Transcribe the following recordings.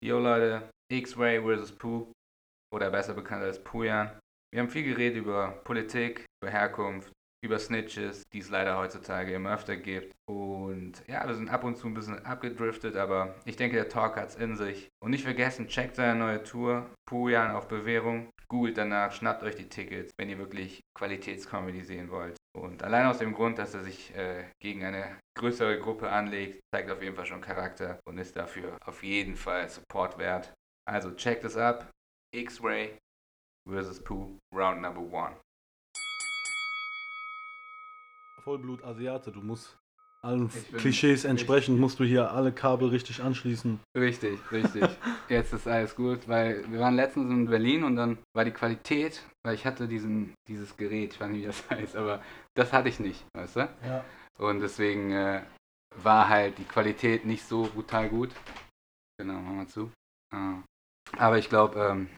Yo Leute, X-Ray vs. Pooh oder besser bekannt als Pujan. Wir haben viel geredet über Politik, über Herkunft, über Snitches, die es leider heutzutage immer öfter gibt. Und ja, wir sind ab und zu ein bisschen abgedriftet, aber ich denke, der Talk hat's in sich. Und nicht vergessen, checkt seine neue Tour, Pujan auf Bewährung. Googelt danach, schnappt euch die Tickets, wenn ihr wirklich Qualitätscomedy sehen wollt. Und allein aus dem Grund, dass er sich äh, gegen eine größere Gruppe anlegt, zeigt auf jeden Fall schon Charakter und ist dafür auf jeden Fall Support wert. Also checkt es ab. X-Ray vs. Pooh, Round Number One. Vollblut-Asiate, du musst allen Klischees entsprechend, musst du hier alle Kabel richtig anschließen. Richtig, richtig. Jetzt ist alles gut, weil wir waren letztens in Berlin und dann war die Qualität, weil ich hatte diesen, dieses Gerät, ich weiß nicht, wie das heißt, aber das hatte ich nicht, weißt du? Ja. Und deswegen äh, war halt die Qualität nicht so brutal gut. Genau, machen wir zu. Ah. Aber ich glaube, ähm,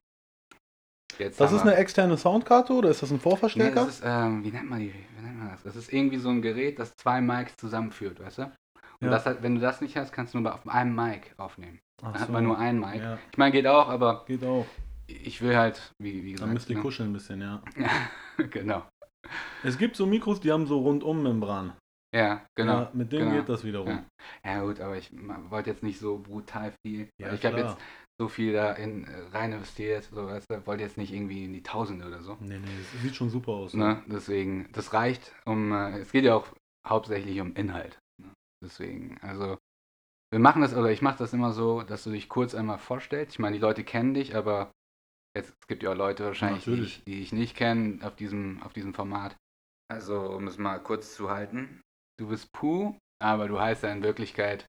jetzt. Das ist wir- eine externe Soundkarte oder ist das ein Nee, Vorverstärker? das ist, ähm, wie nennt man die? Wie nennt man das? Das ist irgendwie so ein Gerät, das zwei Mics zusammenführt, weißt du? Und Ja. das hat, wenn du das nicht hast, kannst du nur auf einem Mic aufnehmen. Ach Dann hat so. man nur ein Mic. Ja, Ich meine, geht auch, aber geht auch. ich will halt, wie, wie gesagt. Dann müsst ihr ne? kuscheln ein bisschen, ja. genau. Es gibt so Mikros, die haben so rundum Membran. Ja, genau. Ja, mit denen genau. geht das wiederum. Ja. Ja gut, aber ich wollte jetzt nicht so brutal viel. Ja, ich habe jetzt so viel da in äh, rein investiert, so weißt du, wollte jetzt nicht irgendwie in die Tausende oder so. Nee, nee, es sieht schon super aus. Ne? Deswegen, das reicht, um äh, es geht ja auch hauptsächlich um Inhalt. Ne? Deswegen, also wir machen das, oder ich mache das immer so, dass du dich kurz einmal vorstellst. Ich meine, die Leute kennen dich, aber es gibt ja auch Leute wahrscheinlich, die, Natürlich. ich- die ich nicht kenne auf diesem, auf diesem Format. Also, um es mal kurz zu halten. Du bist Pooh, aber du heißt ja in Wirklichkeit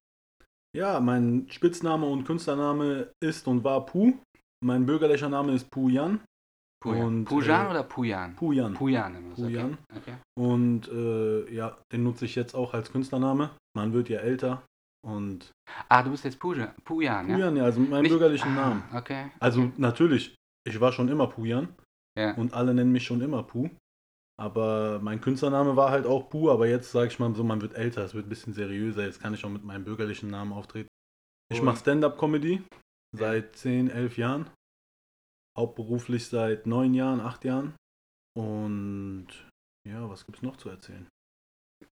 Ja, mein Spitzname und Künstlername ist und war Pu. Mein bürgerlicher Name ist Pujan. Pujan. Und, Pujan äh, oder Pujan? Pujan. Pujan Pujan. Okay. okay. Und äh, ja, den nutze ich jetzt auch als Künstlername. Man wird ja älter. Und Ah, du bist jetzt Pujan, Pujan ja? Pujan, ja, also mit meinem Nicht- bürgerlichen ah, Namen. Okay. Also natürlich, ich war schon immer Pujan Ja. und alle nennen mich schon immer Pu. Aber mein Künstlername war halt auch Pu, aber jetzt sage ich mal so, man wird älter, es wird ein bisschen seriöser. Jetzt kann ich auch mit meinem bürgerlichen Namen auftreten. Ich Und- mache Stand-up-Comedy seit 10, 11 Jahren. Hauptberuflich seit 9 Jahren, 8 Jahren. Und ja, was gibt es noch zu erzählen?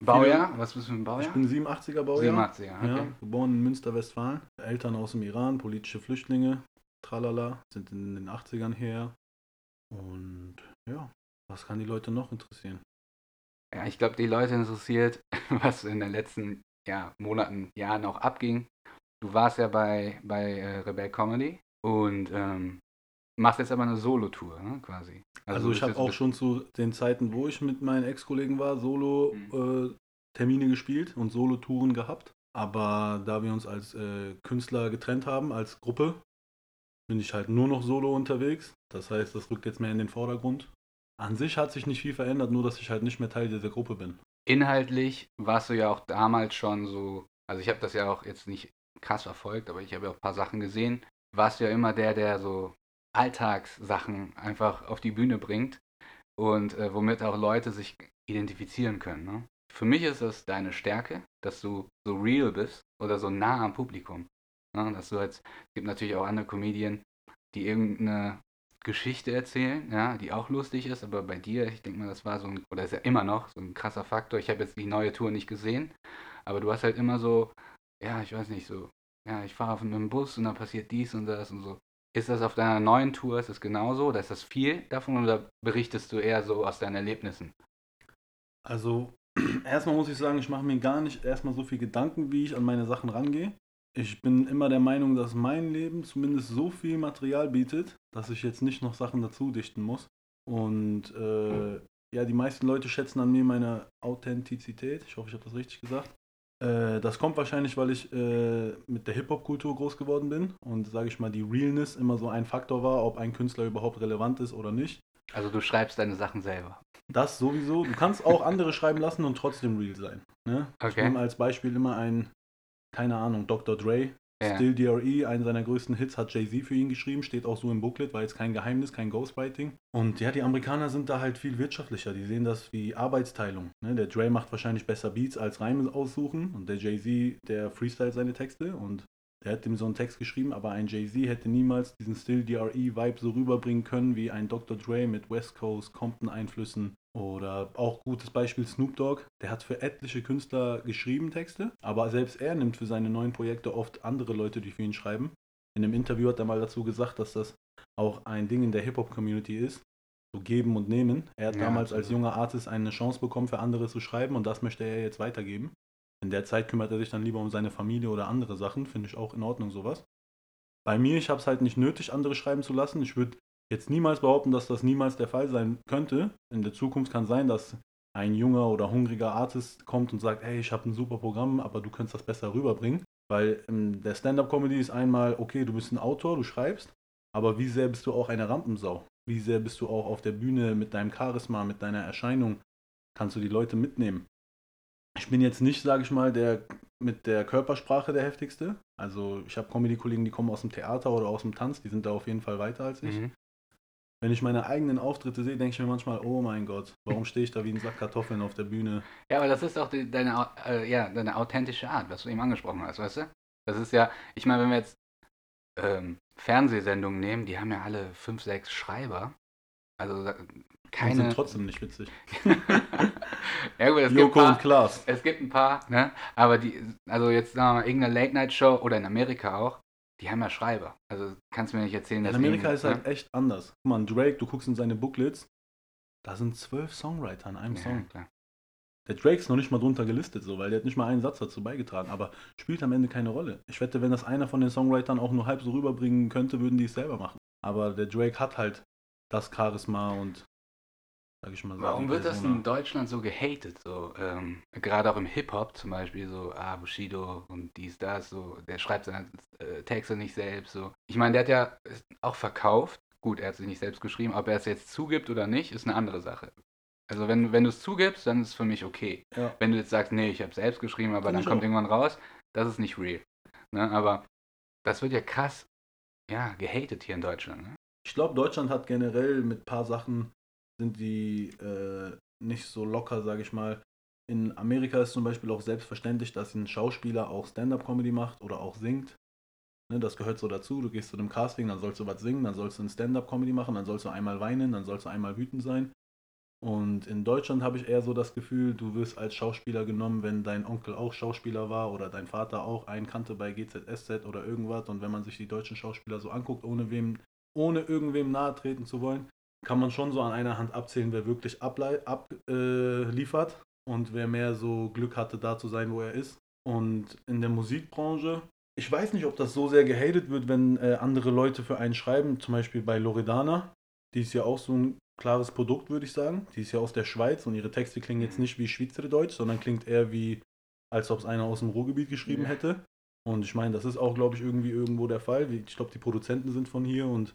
Baujahr? Was bist du für ein Baujahr? Ich bin 87er Baujahr. 87, okay. Ja, geboren in Münster-Westfalen. Eltern aus dem Iran, politische Flüchtlinge, tralala, sind in den 80ern her. Und ja, was kann die Leute noch interessieren? Ja, ich glaube, die Leute interessiert, was in den letzten ja, Monaten, Jahren auch abging. Du warst ja bei, bei äh, Rebel Comedy und ähm, machst jetzt aber eine Solo-Tour, ne, quasi. Also, du ich habe auch schon zu den Zeiten, wo ich mit meinen Ex-Kollegen war, Solo Mhm. äh, gespielt und Solo-Touren gehabt. Aber da wir uns als äh, Künstler getrennt haben, als Gruppe, bin ich halt nur noch solo unterwegs. Das heißt, das rückt jetzt mehr in den Vordergrund. An sich hat sich nicht viel verändert, nur dass ich halt nicht mehr Teil dieser Gruppe bin. Inhaltlich warst du ja auch damals schon so, also ich habe das ja auch jetzt nicht krass verfolgt, aber ich habe ja auch ein paar Sachen gesehen. Warst du ja immer der, der so Alltagssachen einfach auf die Bühne bringt und äh, womit auch Leute sich identifizieren können. Ne? Für mich ist das deine Stärke, dass du so real bist oder so nah am Publikum. Ne? Dass du jetzt, es gibt natürlich auch andere Comedien, die irgendeine Geschichte erzählen, ja, die auch lustig ist, aber bei dir, ich denke mal, das war so ein, oder ist ja immer noch so ein krasser Faktor. Ich habe jetzt die neue Tour nicht gesehen, aber du hast halt immer so, ja, ich weiß nicht, so, ja, ich fahre mit dem Bus und dann passiert dies und das und so. Ist das auf deiner neuen Tour, ist das genauso? Oder ist das viel davon oder berichtest du eher so aus deinen Erlebnissen? Also, erstmal muss ich sagen, ich mache mir gar nicht erstmal so viel Gedanken, wie ich an meine Sachen rangehe. Ich bin immer der Meinung, dass mein Leben zumindest so viel Material bietet, dass ich jetzt nicht noch Sachen dazu dichten muss. Und äh, ja, die meisten Leute schätzen an mir meine Authentizität. Ich hoffe, ich habe das richtig gesagt. Äh, das kommt wahrscheinlich, weil ich äh, mit der Hip-Hop-Kultur groß geworden bin und, sage ich mal, die Realness immer so ein Faktor war, ob ein Künstler überhaupt relevant ist oder nicht. Also du schreibst deine Sachen selber. Das sowieso. Du kannst auch andere schreiben lassen und trotzdem real sein. Ne? Ich Okay. nehme als Beispiel immer einen, keine Ahnung, Dr. Dre. Ja. Still DRE, einen seiner größten Hits, hat Jay-Z für ihn geschrieben, steht auch so im Booklet, war jetzt kein Geheimnis, kein Ghostwriting. Und ja, die Amerikaner sind da halt viel wirtschaftlicher, die sehen das wie Arbeitsteilung. Ne? Der Dre macht wahrscheinlich besser Beats als Reime aussuchen und der Jay-Z, der freestylt seine Texte und Der hat ihm so einen Text geschrieben, aber ein Jay-Z hätte niemals diesen Still DRE-Vibe so rüberbringen können wie ein Dr. Dre mit West Coast, Compton-Einflüssen. Oder auch gutes Beispiel Snoop Dogg. Der hat für etliche Künstler geschrieben Texte, aber selbst er nimmt für seine neuen Projekte oft andere Leute, die für ihn schreiben. In einem Interview hat er mal dazu gesagt, dass das auch ein Ding in der Hip-Hop-Community ist. So geben und nehmen. Er hat Ja, damals als junger Artist eine Chance bekommen, für andere zu schreiben und das möchte er jetzt weitergeben. In der Zeit kümmert er sich dann lieber um seine Familie oder andere Sachen. Finde ich auch in Ordnung sowas. Bei mir, ich habe es halt nicht nötig, andere schreiben zu lassen. Ich würde jetzt niemals behaupten, dass das niemals der Fall sein könnte. In der Zukunft kann sein, dass ein junger oder hungriger Artist kommt und sagt, hey, ich habe ein super Programm, aber du könntest das besser rüberbringen. Weil ähm, der Stand-up-Comedy ist einmal, okay, du bist ein Autor, du schreibst, aber wie sehr bist du auch eine Rampensau? Wie sehr bist du auch auf der Bühne mit deinem Charisma, mit deiner Erscheinung? Kannst du die Leute mitnehmen? Ich bin jetzt nicht, sage ich mal, der mit der Körpersprache der heftigste. Also ich habe Comedy-Kollegen, die kommen aus dem Theater oder aus dem Tanz, die sind da auf jeden Fall weiter als ich. Mhm. Wenn ich meine eigenen Auftritte sehe, denke ich mir manchmal, oh mein Gott, warum stehe ich da wie ein Sack Kartoffeln auf der Bühne? Ja, aber das ist auch die, deine, äh, ja, deine authentische Art, was du eben angesprochen hast, weißt du? Das ist ja, ich meine, wenn wir jetzt ähm, Fernsehsendungen nehmen, die haben ja alle fünf, sechs Schreiber. Also Die keine. sind trotzdem nicht witzig. ja gut, es gibt, Joko ein und paar, Klaas. es gibt ein paar, ne? Aber die, also jetzt sagen wir mal, irgendeine Late-Night-Show oder in Amerika auch, die haben ja Schreiber. Also kannst du mir nicht erzählen, In dass Amerika die, ist halt ne? echt anders. Guck mal, Drake, du guckst in seine Booklets, da sind zwölf Songwriter an einem Ja, Song. klar. Der Drake ist noch nicht mal drunter gelistet, so, weil der hat nicht mal einen Satz dazu beigetragen, aber spielt am Ende keine Rolle. Ich wette, wenn das einer von den Songwritern auch nur halb so rüberbringen könnte, würden die es selber machen. Aber der Drake hat halt das Charisma und, sag ich mal so. Warum wird das in Deutschland so gehatet? So, ähm, gerade auch im Hip-Hop zum Beispiel, so, ah, Bushido und dies, das, so, der schreibt seine äh, Texte nicht selbst. So. Ich meine, der hat ja auch verkauft. Gut, er hat sie nicht selbst geschrieben, ob er es jetzt zugibt oder nicht, ist eine andere Sache. Also wenn, wenn du es zugibst, dann ist es für mich okay. Ja. Wenn du jetzt sagst, nee, ich habe selbst geschrieben, aber Find dann kommt auch. irgendwann raus, das ist nicht real. Ne? Aber das wird ja krass, ja, gehatet hier in Deutschland. Ne? Ich glaube, Deutschland hat generell mit ein paar Sachen, sind die äh, nicht so locker, sage ich mal. In Amerika ist zum Beispiel auch selbstverständlich, dass ein Schauspieler auch Stand-up-Comedy macht oder auch singt. Ne, das gehört so dazu. Du gehst zu einem Casting, dann sollst du was singen, dann sollst du ein Stand-up-Comedy machen, dann sollst du einmal weinen, dann sollst du einmal wütend sein. Und in Deutschland habe ich eher so das Gefühl, du wirst als Schauspieler genommen, wenn dein Onkel auch Schauspieler war oder dein Vater auch einen kannte bei GZSZ oder irgendwas. Und wenn man sich die deutschen Schauspieler so anguckt, ohne wem ohne irgendwem nahe treten zu wollen, kann man schon so an einer Hand abzählen, wer wirklich abliefert ab, äh, liefert und wer mehr so Glück hatte, da zu sein, wo er ist. Und in der Musikbranche, ich weiß nicht, ob das so sehr gehatet wird, wenn äh, andere Leute für einen schreiben, zum Beispiel bei Loredana. Die ist ja auch so ein klares Produkt, würde ich sagen. Die ist ja aus der Schweiz und ihre Texte klingen jetzt nicht wie Schweizerdeutsch, sondern klingt eher wie, als ob es einer aus dem Ruhrgebiet geschrieben Ja. hätte. Und ich meine, das ist auch, glaube ich, irgendwie irgendwo der Fall. Ich glaube, die Produzenten sind von hier und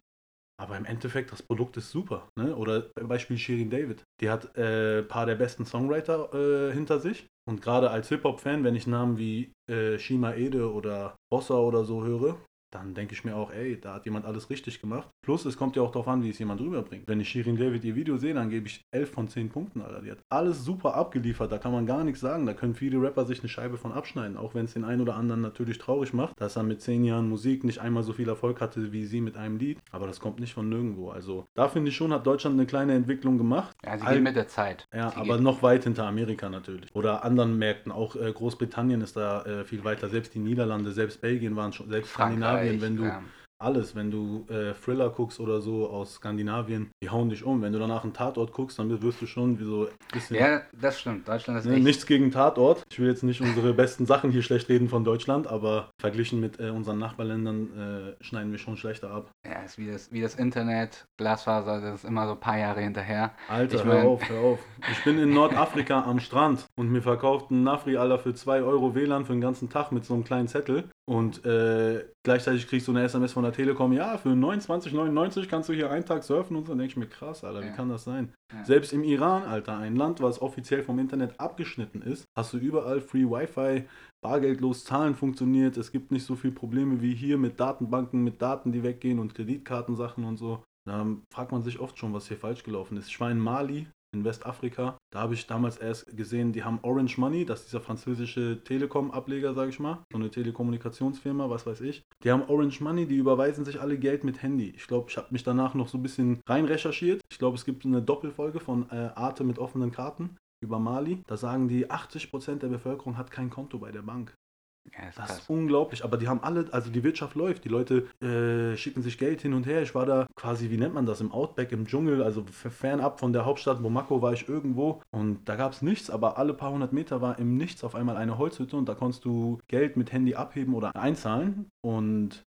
aber im Endeffekt, das Produkt ist super. Ne? Oder Beispiel Shirin David. Die hat äh, ein paar der besten Songwriter äh, hinter sich. Und gerade als Hip-Hop-Fan, wenn ich Namen wie äh, Shima Ede oder Bossa oder so höre, dann denke ich mir auch, ey, da hat jemand alles richtig gemacht. Plus, es kommt ja auch darauf an, wie es jemand rüberbringt. Wenn ich Shirin David ihr Video sehe, dann gebe ich 11 von 10 Punkten, Alter. Die hat alles super abgeliefert, da kann man gar nichts sagen. Da können viele Rapper sich eine Scheibe von abschneiden, auch wenn es den einen oder anderen natürlich traurig macht, dass er mit 10 Jahren Musik nicht einmal so viel Erfolg hatte wie sie mit einem Lied. Aber das kommt nicht von nirgendwo. Also da finde ich schon, hat Deutschland eine kleine Entwicklung gemacht. Ja, sie All- gehen mit der Zeit. Ja, sie aber geht- noch weit hinter Amerika natürlich. Oder anderen Märkten. Auch äh, Großbritannien ist da äh, viel weiter. Selbst die Niederlande, selbst Belgien waren schon, selbst Skandinavien, wenn du ja. Alles, wenn du äh, Thriller guckst oder so aus Skandinavien, die hauen dich um. Wenn du danach einen Tatort guckst, dann wirst du schon wie so ein bisschen. Ja, das stimmt. Deutschland ist Ne, echt. nichts gegen Tatort. Ich will jetzt nicht unsere besten Sachen hier schlecht reden von Deutschland, aber verglichen mit äh, unseren Nachbarländern äh, schneiden wir schon schlechter ab. Ja, ist wie das, wie das Internet, Glasfaser, das ist immer so ein paar Jahre hinterher. Alter, Ich hör mein- auf, hör auf. Ich bin in Nordafrika am Strand und mir verkauft ein Nafri aller für 2 Euro WLAN für den ganzen Tag mit so einem kleinen Zettel. Und äh, gleichzeitig kriegst du eine SMS von der Telekom, ja, für 29,99 kannst du hier einen Tag surfen und so. Dann denke ich mir, krass, Alter, wie Ja. kann das sein? Ja. Selbst im Iran, Alter, ein Land, was offiziell vom Internet abgeschnitten ist, hast du überall Free Wi-Fi, bargeldlos Zahlen funktioniert, es gibt nicht so viele Probleme wie hier mit Datenbanken, mit Daten, die weggehen und Kreditkartensachen und so. Da fragt man sich oft schon, was hier falsch gelaufen ist. Ich war in Mali, in Westafrika. Da habe ich damals erst gesehen, die haben Orange Money, das ist dieser französische Telekom-Ableger, sage ich mal, so eine Telekommunikationsfirma, was weiß ich. Die haben Orange Money, die überweisen sich alle Geld mit Handy. Ich glaube, ich habe mich danach noch so ein bisschen rein recherchiert. Ich glaube, es gibt eine Doppelfolge von äh, Arte mit offenen Karten über Mali. Da sagen die, 80% der Bevölkerung hat kein Konto bei der Bank. Ja, Das krass. ist unglaublich, aber die haben alle, also die Wirtschaft läuft, die Leute äh, schicken sich Geld hin und her. Ich war da quasi, wie nennt man das, im Outback, im Dschungel, also fernab von der Hauptstadt Bamako war ich irgendwo und da gab es nichts, aber alle paar hundert Meter war im Nichts auf einmal eine Holzhütte und da konntest du Geld mit Handy abheben oder einzahlen und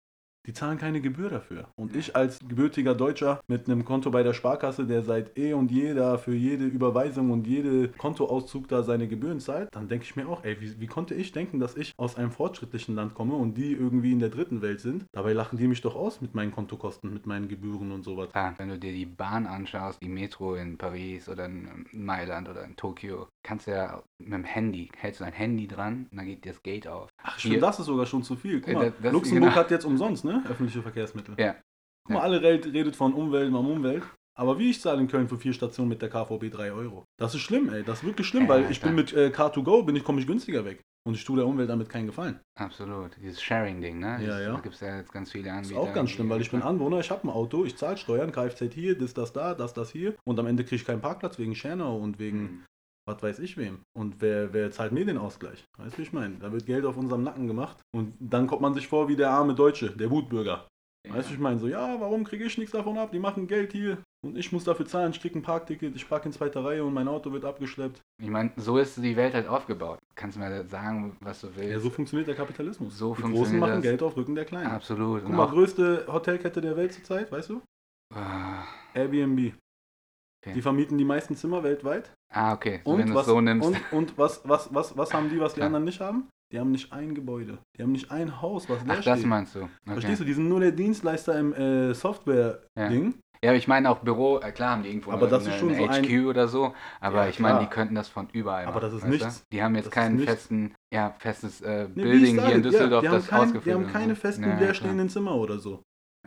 die zahlen keine Gebühr dafür. Und ich als gebürtiger Deutscher mit einem Konto bei der Sparkasse, der seit eh und je da für jede Überweisung und jede Kontoauszug da seine Gebühren zahlt, dann denke ich mir auch, ey, wie, wie konnte ich denken, dass ich aus einem fortschrittlichen Land komme und die irgendwie in der dritten Welt sind? Dabei lachen die mich doch aus mit meinen Kontokosten, mit meinen Gebühren und sowas. Klar, wenn du dir die Bahn anschaust, die Metro in Paris oder in Mailand oder in Tokio, kannst du ja mit dem Handy, hältst du dein Handy dran und dann geht dir das Gate auf. Ach, finde, das ist sogar schon zu viel. Guck Äh, mal, das- das- Luxemburg genau. hat jetzt umsonst, ne? Öffentliche Verkehrsmittel. Ja. Guck mal, Ja. alle redet von Umwelt, um Umwelt. Aber wie ich zahle in Köln für vier Stationen mit der KVB 3 Euro. Das ist schlimm, ey. Das ist wirklich schlimm, Ja, weil ich bin mit äh, Car2Go, bin ich, komme ich günstiger weg. Und ich tue der Umwelt damit keinen Gefallen. Absolut. Dieses Sharing-Ding, ne? Ja, Dieses- ja. Da gibt es ja jetzt ganz viele Das Anbieter. ist auch ganz schlimm, weil ich bin Anwohner, ich habe ein Auto, ich zahle Steuern, Kfz hier, das, das da, das, das hier. Und am Ende kriege ich keinen Parkplatz wegen Schernau und wegen Mhm. Was weiß ich wem. Und wer, wer zahlt mir den Ausgleich? Weißt du, wie ich meine? Da wird Geld auf unserem Nacken gemacht. Und dann kommt man sich vor wie der arme Deutsche, der Wutbürger. Weißt du, ich meine, so, ja, warum kriege ich nichts davon ab? Die machen Geld hier und ich muss dafür zahlen. Ich kriege ein Parkticket, ich parke in zweiter Reihe und mein Auto wird abgeschleppt. Ich meine, so ist die Welt halt aufgebaut. Kannst du mir sagen, was du willst. Ja, so funktioniert der Kapitalismus. So Die funktioniert Großen machen das. Geld auf Rücken der Kleinen. Absolut. Guck mal, größte Hotelkette der Welt zurzeit, weißt du? Ah, Airbnb. Okay. Die vermieten die meisten Zimmer weltweit. ah, okay. So, Und, wenn du was, so nimmst. und, und was, was, was, was haben die, was die Klar. anderen nicht haben? Die haben nicht ein Gebäude. Die haben nicht ein Haus, was leer Ach, das steht. meinst du. Okay. Verstehst du? Die sind nur der Dienstleister im äh, Software-Ding. Ja, aber ich meine auch Büro, äh, klar haben die irgendwo Aber eine, das ist schon eine so ein- HQ oder so, aber Ja, ich meine, die könnten das von überall Aber machen. das ist nichts. Du? Die haben jetzt Das keinen nichts. festen, ja, festes äh, Nee, Building hier in Düsseldorf, ja, das kein, ausgefüllt die haben wird. keine festen Ja, leerstehenden Zimmer oder so.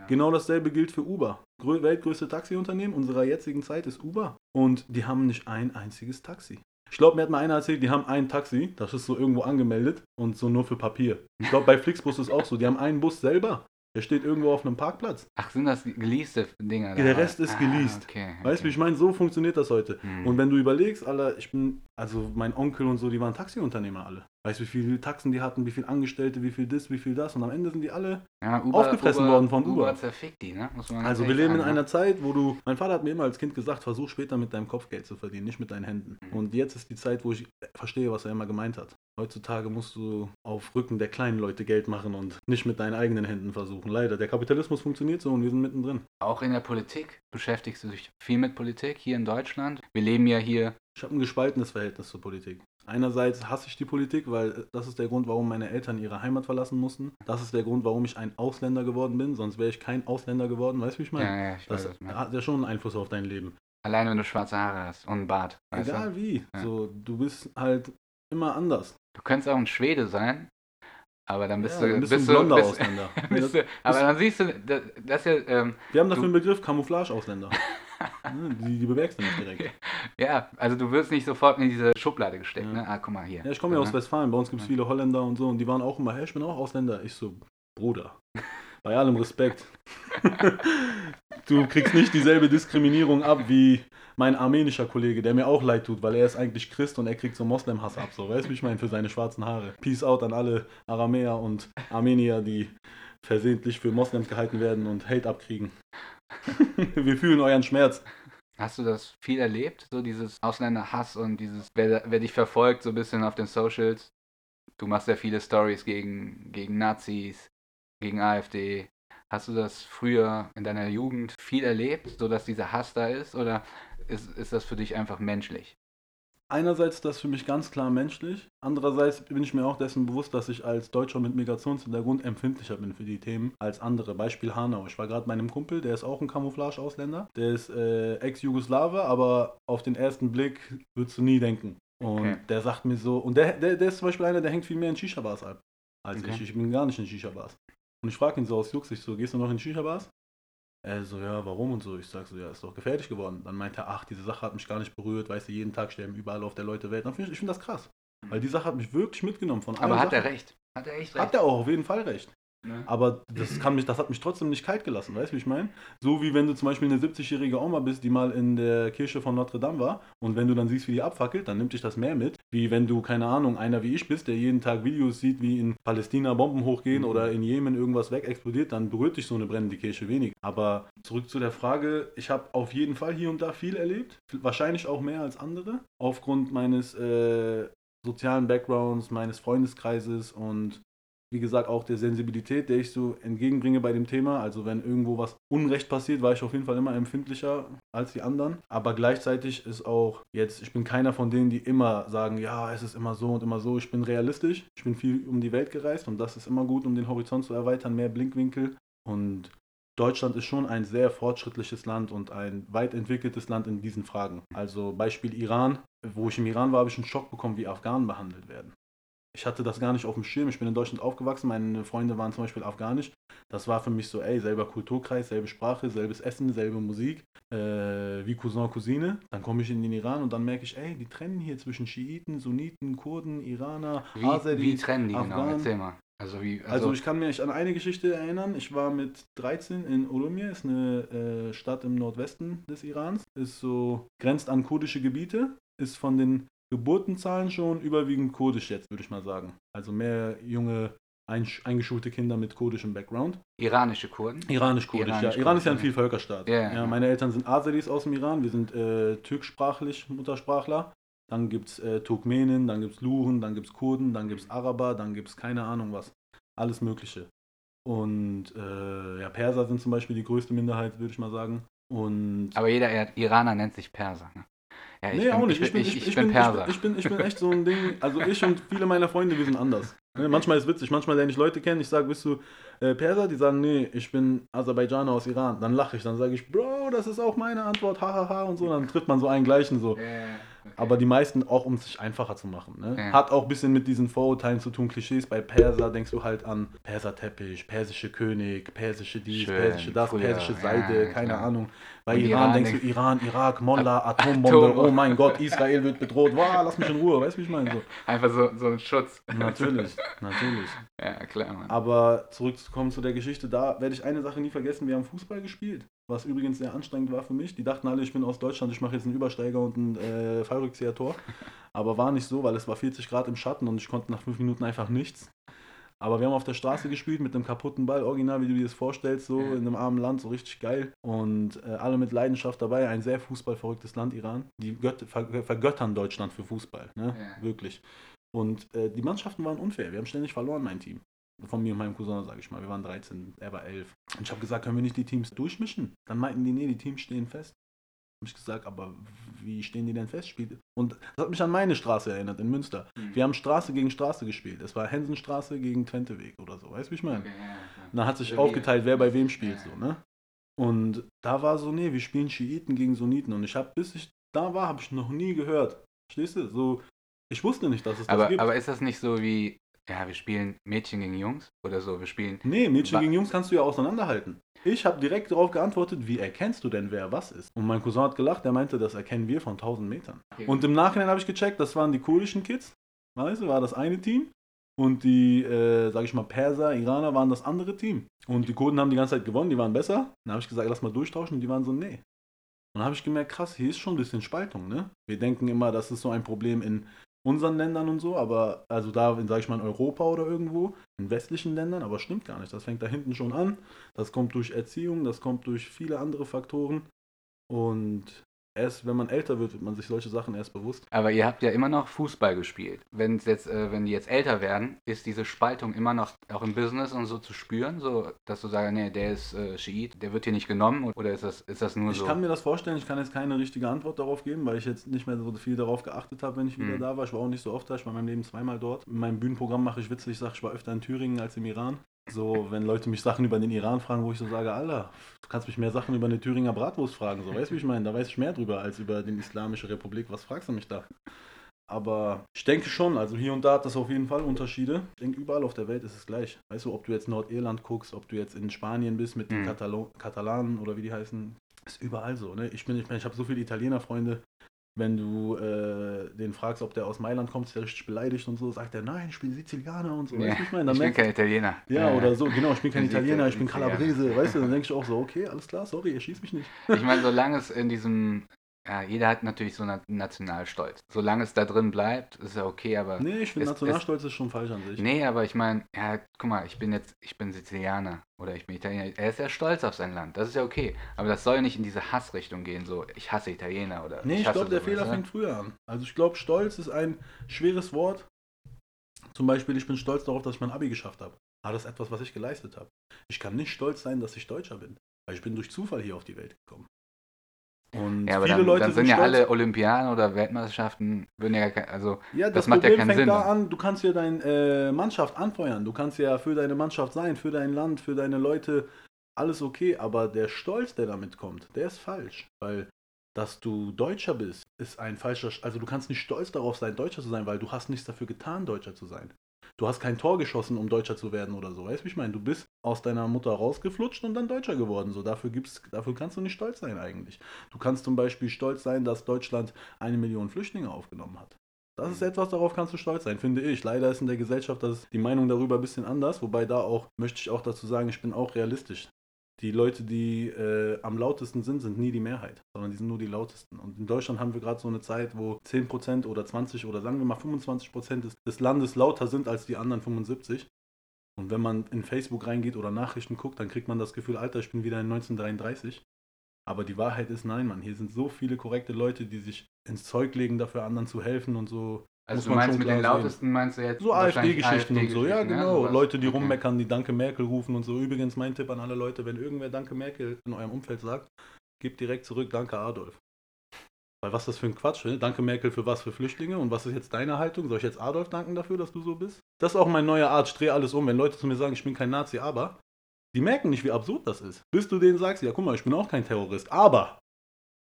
Genau dasselbe gilt für Uber. Grö weltgrößte Taxiunternehmen unserer jetzigen Zeit ist Uber. Und die haben nicht ein einziges Taxi. Ich glaube, mir hat mal einer erzählt, die haben ein Taxi, das ist so irgendwo angemeldet und so nur für Papier. Ich glaube, bei Flixbus ist auch so. Die haben einen Bus selber. Der steht irgendwo auf einem Parkplatz. Ach, sind das geleaste Dinger? Der? Rest ist ah, geleast. Okay, Weißt du, wie okay. ich meine? So funktioniert das heute. Hm. Und wenn du überlegst, Alter, ich bin, also mein Onkel und so, die waren Taxiunternehmer alle. Weißt du, wie viele Taxen die hatten, wie viele Angestellte, wie viel das, wie viel das. Und am Ende sind die alle. ja, Uber, aufgefressen worden von Uber. Uber zerfickt die, ne? Also wir leben in sagen, ne? einer Zeit, wo du. Mein Vater hat mir immer als Kind gesagt, versuch später mit deinem Kopf Geld zu verdienen, nicht mit deinen Händen. Mhm. Und jetzt ist die Zeit, wo ich verstehe, was er immer gemeint hat. Heutzutage musst du auf Rücken der kleinen Leute Geld machen und nicht mit deinen eigenen Händen versuchen. Leider, der Kapitalismus funktioniert so und wir sind mittendrin. Auch in der Politik beschäftigst du dich viel mit Politik hier in Deutschland. Wir leben ja hier. Ich habe ein gespaltenes Verhältnis zur Politik. Einerseits hasse ich die Politik, weil das ist der Grund, warum meine Eltern ihre Heimat verlassen mussten. Das ist der Grund, warum ich ein Ausländer geworden bin. Sonst wäre ich kein Ausländer geworden. Weißt du, wie ich meine? Ja, ja, ich weiß, Das du meinst. hat ja schon einen Einfluss auf dein Leben. Alleine wenn du schwarze Haare hast und einen Bart. Egal du? wie. Ja. So, du bist halt immer anders. du könntest auch ein Schwede sein, aber dann bist Ja, du. dann bist bist du ein blonder bist, Ausländer. Bist das, du, aber dann siehst du, das, das ist ja. Ähm, wir haben dafür einen Begriff Camouflage-Ausländer. Ne, die, die bemerkst du nicht direkt. Ja, also du wirst nicht sofort in diese Schublade gesteckt, Ja. ne? Ah, guck mal hier. Ja, ich komme ja aus? Westfalen. Bei uns gibt es viele Holländer und so. Und die waren auch immer, hey, ich bin auch Ausländer. Ich so, Bruder. Bei allem Respekt. du kriegst nicht dieselbe Diskriminierung ab wie mein armenischer Kollege, der mir auch leid tut, weil er ist eigentlich Christ und er kriegt so Moslemhass ab. So, weißt du, wie ich meine, für seine schwarzen Haare. Peace out an alle Aramäer und Armenier, die versehentlich für Moslems gehalten werden und Hate abkriegen. Wir fühlen euren Schmerz. Hast du das viel erlebt? So dieses Ausländerhass und dieses, wer, wer dich verfolgt, so ein bisschen auf den Socials. Du machst ja viele Stories gegen, gegen Nazis, gegen AfD. Hast du das früher in deiner Jugend viel erlebt, sodass dieser Hass da ist? Oder ist, ist das für dich einfach menschlich? Einerseits ist das für mich ganz klar menschlich. Andererseits bin ich mir auch dessen bewusst, dass ich als Deutscher mit Migrationshintergrund empfindlicher bin für die Themen als andere. Beispiel Hanau. Ich war gerade bei einem Kumpel, der ist auch ein Camouflage-Ausländer. Der ist äh, Ex-Jugoslawe, aber auf den ersten Blick würdest du nie denken. Und Okay. der sagt mir so, und der, der, der ist zum Beispiel einer, der hängt viel mehr in Shisha-Bars ab als Okay. ich. Ich bin gar nicht in Shisha-Bars. Und ich frage ihn so aus Jux, ich so, gehst du noch in Shisha-Bars? Er so, ja, warum und so. Ich sag so, ja, ist doch gefährlich geworden. Dann meinte er, ach, diese Sache hat mich gar nicht berührt, weißt du, jeden Tag sterben überall auf der Leute Welt. Dann find ich ich finde das krass. Weil die Sache hat mich wirklich mitgenommen von Aber hat er Sachen. recht? Hat er echt recht? Hat er auch auf jeden Fall recht. Ne? Aber das, kann mich, das hat mich trotzdem nicht kalt gelassen, weißt du, wie ich meine? So wie wenn du zum Beispiel eine 70-jährige Oma bist, die mal in der Kirche von Notre Dame war und wenn du dann siehst, wie die abfackelt, dann nimmt dich das mehr mit, wie wenn du, keine Ahnung, einer wie ich bist, der jeden Tag Videos sieht, wie in Palästina Bomben hochgehen Mhm. oder in Jemen irgendwas wegexplodiert, dann berührt dich so eine brennende Kirche wenig. Aber zurück zu der Frage, ich habe auf jeden Fall hier und da viel erlebt, wahrscheinlich auch mehr als andere, aufgrund meines äh, sozialen Backgrounds, meines Freundeskreises und wie gesagt, auch der Sensibilität, der ich so entgegenbringe bei dem Thema. Also wenn irgendwo was Unrecht passiert, war ich auf jeden Fall immer empfindlicher als die anderen. Aber gleichzeitig ist auch jetzt, ich bin keiner von denen, die immer sagen, ja, es ist immer so und immer so. Ich bin realistisch, ich bin viel um die Welt gereist und das ist immer gut, um den Horizont zu erweitern, mehr Blickwinkel. Und Deutschland ist schon ein sehr fortschrittliches Land und ein weit entwickeltes Land in diesen Fragen. Also Beispiel Iran. Wo ich im Iran war, habe ich einen Schock bekommen, wie Afghanen behandelt werden. Ich hatte das gar nicht auf dem Schirm. Ich bin in Deutschland aufgewachsen. Meine Freunde waren zum Beispiel afghanisch. Das war für mich so, ey, selber Kulturkreis, selbe Sprache, selbes Essen, selbe Musik, äh, wie Cousin, Cousine. Dann komme ich in den Iran und dann merke ich, ey, die trennen hier zwischen Schiiten, Sunniten, Kurden, Iraner, Wie, Azeris, wie trennen die genau? Afghanen. Erzähl mal. Also wie, Also, also, ich kann mich an eine Geschichte erinnern. Ich war mit 13 in Urumia, ist eine äh, Stadt im Nordwesten des Irans, ist so grenzt an kurdische Gebiete, ist von den Geburtenzahlen schon überwiegend kurdisch jetzt, würde ich mal sagen. Also mehr junge eingeschulte Kinder mit kurdischem Background. iranische Kurden. Iranisch-kurdisch, ja. Iranisch-kurdisch, Iran ist ja ein ja. Vielvölkerstaat. Ja, ja, ja. meine Eltern sind Aseris aus dem Iran, wir sind äh, türksprachlich Muttersprachler. Dann gibt es äh, Turkmenen, dann gibt es Luren, dann gibt es Kurden, dann gibt es Araber, dann gibt es keine Ahnung was. Alles Mögliche. Und äh, ja, Perser sind zum Beispiel die größte Minderheit, würde ich mal sagen. Und Aber jeder Ir- Iraner nennt sich Perser. Ne? Ja, nee, auch nicht. Ich bin, ich, ich, bin bin, Perser. Ich bin, ich, bin, ich bin echt so ein Ding. Also ich und viele meiner Freunde, wir sind anders. Ne, Manchmal ist es witzig, manchmal lerne ich Leute kennen, ich sage, bist du äh, Perser? Die sagen, nee, ich bin Aserbaidschaner aus Iran. Dann lache ich, dann sage ich, Bro, das ist auch meine Antwort, hahaha und so. Dann trifft man so einen gleichen so. Ja, ja, okay. Aber die meisten auch, um es sich einfacher zu machen. Ne? Ja. Hat auch ein bisschen mit diesen Vorurteilen zu tun, Klischees. Bei Perser denkst du halt an Perserteppich, persische König, persische dies, Schön, persische das, früher, persische ja, Seide, ja, keine klar. Ahnung. Bei Und Iran, Iran denkst du Iran, Irak, Mollah, Atombombe, Atombombe. oh mein Gott, Israel wird bedroht, wow, lass mich in Ruhe, weißt du, wie ich meine? So. Einfach so, so ein Schutz. Natürlich, natürlich. Ja, klar, Mann. Aber zurückzukommen zu der Geschichte, da werde ich eine Sache nie vergessen, wir haben Fußball gespielt, was übrigens sehr anstrengend war für mich. Die dachten alle, ich bin aus Deutschland, ich mache jetzt einen Übersteiger und ein äh, Fallrückzieher-Tor. Aber war nicht so, weil es war 40 Grad im Schatten und ich konnte nach fünf Minuten einfach nichts. Aber wir haben auf der Straße gespielt mit einem kaputten Ball, original, wie du dir das vorstellst, so Ja. in einem armen Land, so richtig geil. Und äh, alle mit Leidenschaft dabei, ein sehr fußballverrücktes Land, Iran. Die ver vergöttern Deutschland für Fußball, ne? Ja. Wirklich. Und äh, die Mannschaften waren unfair. Wir haben ständig verloren, mein Team. Von mir und meinem Cousin, sage ich mal. Wir waren 13, er war 11. Und ich habe gesagt, können wir nicht die Teams durchmischen? Dann meinten die, nee, die Teams stehen fest. Habe ich gesagt, aber wie stehen die denn fest? Spielt- Und das hat mich an meine Straße erinnert, in Münster. Mhm. Wir haben Straße gegen Straße gespielt. Es war Hensenstraße gegen Twenteweg oder so. Weißt du, wie ich meine? Okay, ja, ja, dann hat sich Revier. aufgeteilt, wer bei wem spielt, Ja, so, ne? Und da war so, nee, wir spielen Schiiten gegen Sunniten. Und ich habe, bis ich da war, habe ich noch nie gehört. Verstehst du? So, ich wusste nicht, dass es das Aber, gibt. aber ist das nicht so wie, ja, wir spielen Mädchen gegen Jungs oder so? Wir spielen. Nee, Mädchen Wa- gegen Jungs kannst du ja auseinanderhalten. Ich habe direkt darauf geantwortet, wie erkennst du denn, wer was ist? Und mein Cousin hat gelacht, der meinte, das erkennen wir von 1000 Metern. Und im Nachhinein habe ich gecheckt, das waren die kurdischen Kids, weißt du, war das eine Team. Und die, äh, sag ich mal, Perser, Iraner waren das andere Team. Und die Kurden haben die ganze Zeit gewonnen, die waren besser. Dann habe ich gesagt, lass mal durchtauschen und die waren so, nee. Und dann habe ich gemerkt, krass, hier ist schon ein bisschen Spaltung, ne? Wir denken immer, das ist so ein Problem in unseren Ländern und so, aber also da, in, sag ich mal, in Europa oder irgendwo, in westlichen Ländern, aber stimmt gar nicht. Das fängt da hinten schon an. Das kommt durch Erziehung, das kommt durch viele andere Faktoren. Und erst wenn man älter wird, wird man sich solche Sachen erst bewusst. Aber ihr habt ja immer noch Fußball gespielt. Wenn's jetzt, äh, wenn die jetzt älter werden, ist diese Spaltung immer noch auch im Business und so zu spüren, so dass du sagst, nee, der ist äh, Schiit, der wird hier nicht genommen oder ist das, ist das nur Ich so? kann mir das vorstellen, ich kann jetzt keine richtige Antwort darauf geben, weil ich jetzt nicht mehr so viel darauf geachtet habe, wenn ich wieder Mhm. da war. Ich war auch nicht so oft da, ich war in meinem Leben zweimal dort. In meinem Bühnenprogramm mache ich Witze, ich sage, ich war öfter in Thüringen als im Iran. So, wenn Leute mich Sachen über den Iran fragen, wo ich so sage, Alter, du kannst mich mehr Sachen über eine Thüringer Bratwurst fragen, so, weißt du, wie ich meine? Da weiß ich mehr drüber als über die Islamische Republik. Was fragst du mich da? Aber ich denke schon, also hier und da hat das auf jeden Fall Unterschiede. Ich denke, überall auf der Welt ist es gleich. Weißt du, ob du jetzt Nordirland guckst, ob du jetzt in Spanien bist mit den Mhm. Katalo Katalanen oder wie die heißen, ist überall so. Ne? Ich bin, ich, mein, ich habe so viele Italiener-Freunde. Wenn du äh, den fragst, ob der aus Mailand kommt, ist der richtig beleidigt und so, sagt er, nein, ich bin Sizilianer und so. Ja, ich meine? ich bin kein Italiener. ja, Äh, oder so, genau, ich bin kein Italiener, ich bin. Calabrese, weißt du, dann denke ich auch so, okay, alles klar, sorry, ihr schießt mich nicht. Ich meine, solange es in diesem, ja, jeder hat natürlich so einen Nationalstolz. Solange es da drin bleibt, ist ja okay, aber Nee, ich finde Nationalstolz ist schon falsch an sich. Nee, aber ich meine, ja, guck mal, ich bin jetzt, ich bin Sizilianer oder ich bin Italiener. Er ist ja stolz auf sein Land, das ist ja okay. Aber das soll nicht in diese Hassrichtung gehen, so ich hasse Italiener oder Nee, ich hasse glaube, der Fehler fängt früher an. Also ich glaube, Stolz ist ein schweres Wort. Zum Beispiel, ich bin stolz darauf, dass ich mein Abi geschafft habe. Aber das ist etwas, was ich geleistet habe. Ich kann nicht stolz sein, dass ich Deutscher bin. Weil ich bin durch Zufall hier auf die Welt gekommen. Und Ja, aber viele dann, Leute dann sind ja stolz. alle Olympiaden oder Weltmeisterschaften, würden ja, kein- also Ja, das, das macht ja Problem keinen fängt Sinn da an, du kannst ja deine äh, Mannschaft anfeuern. Du kannst ja für deine Mannschaft sein, für dein Land, für deine Leute. Alles okay, aber der Stolz, der damit kommt, der ist falsch. Weil, dass du Deutscher bist, ist ein falscher. Also, du kannst nicht stolz darauf sein, Deutscher zu sein, weil du hast nichts dafür getan, Deutscher zu sein. Du hast kein Tor geschossen, um Deutscher zu werden oder so. Weißt du, wie ich meine? Du bist aus deiner Mutter rausgeflutscht und dann Deutscher geworden. So, dafür, gibt's, dafür kannst du nicht stolz sein eigentlich. Du kannst zum Beispiel stolz sein, dass Deutschland eine Million Flüchtlinge aufgenommen hat. Das ist etwas, darauf kannst du stolz sein, finde ich. Leider ist in der Gesellschaft das, die Meinung darüber ein bisschen anders, wobei da auch, möchte ich auch dazu sagen, ich bin auch realistisch. Die Leute, die äh, am lautesten sind, sind nie die Mehrheit, sondern die sind nur die lautesten. Und in Deutschland haben wir gerade so eine Zeit, wo 10% oder 20 oder sagen wir mal 25% des, des Landes lauter sind als die anderen 75. Und wenn man in Facebook reingeht oder Nachrichten guckt, dann kriegt man das Gefühl, Alter, ich bin wieder in 1933. Aber die Wahrheit ist, nein, Mann, hier sind so viele korrekte Leute, die sich ins Zeug legen, dafür anderen zu helfen und so. Also du meinst mit den klar sehen. lautesten meinst du jetzt So AfD-Geschichten und so, ja genau. sowas? Leute, die Okay. rummeckern, die Danke Merkel rufen und so. Übrigens mein Tipp an alle Leute, wenn irgendwer Danke Merkel in eurem Umfeld sagt, gebt direkt zurück Danke Adolf. Weil was ist das für ein Quatsch, ne? Danke Merkel für was für Flüchtlinge und was ist jetzt deine Haltung? Soll ich jetzt Adolf danken dafür, dass du so bist? Das ist auch mein neuer Art, ich drehe alles um. Wenn Leute zu mir sagen, ich bin kein Nazi, aber die merken nicht, wie absurd das ist. Bis du denen sagst, ja guck mal, ich bin auch kein Terrorist, aber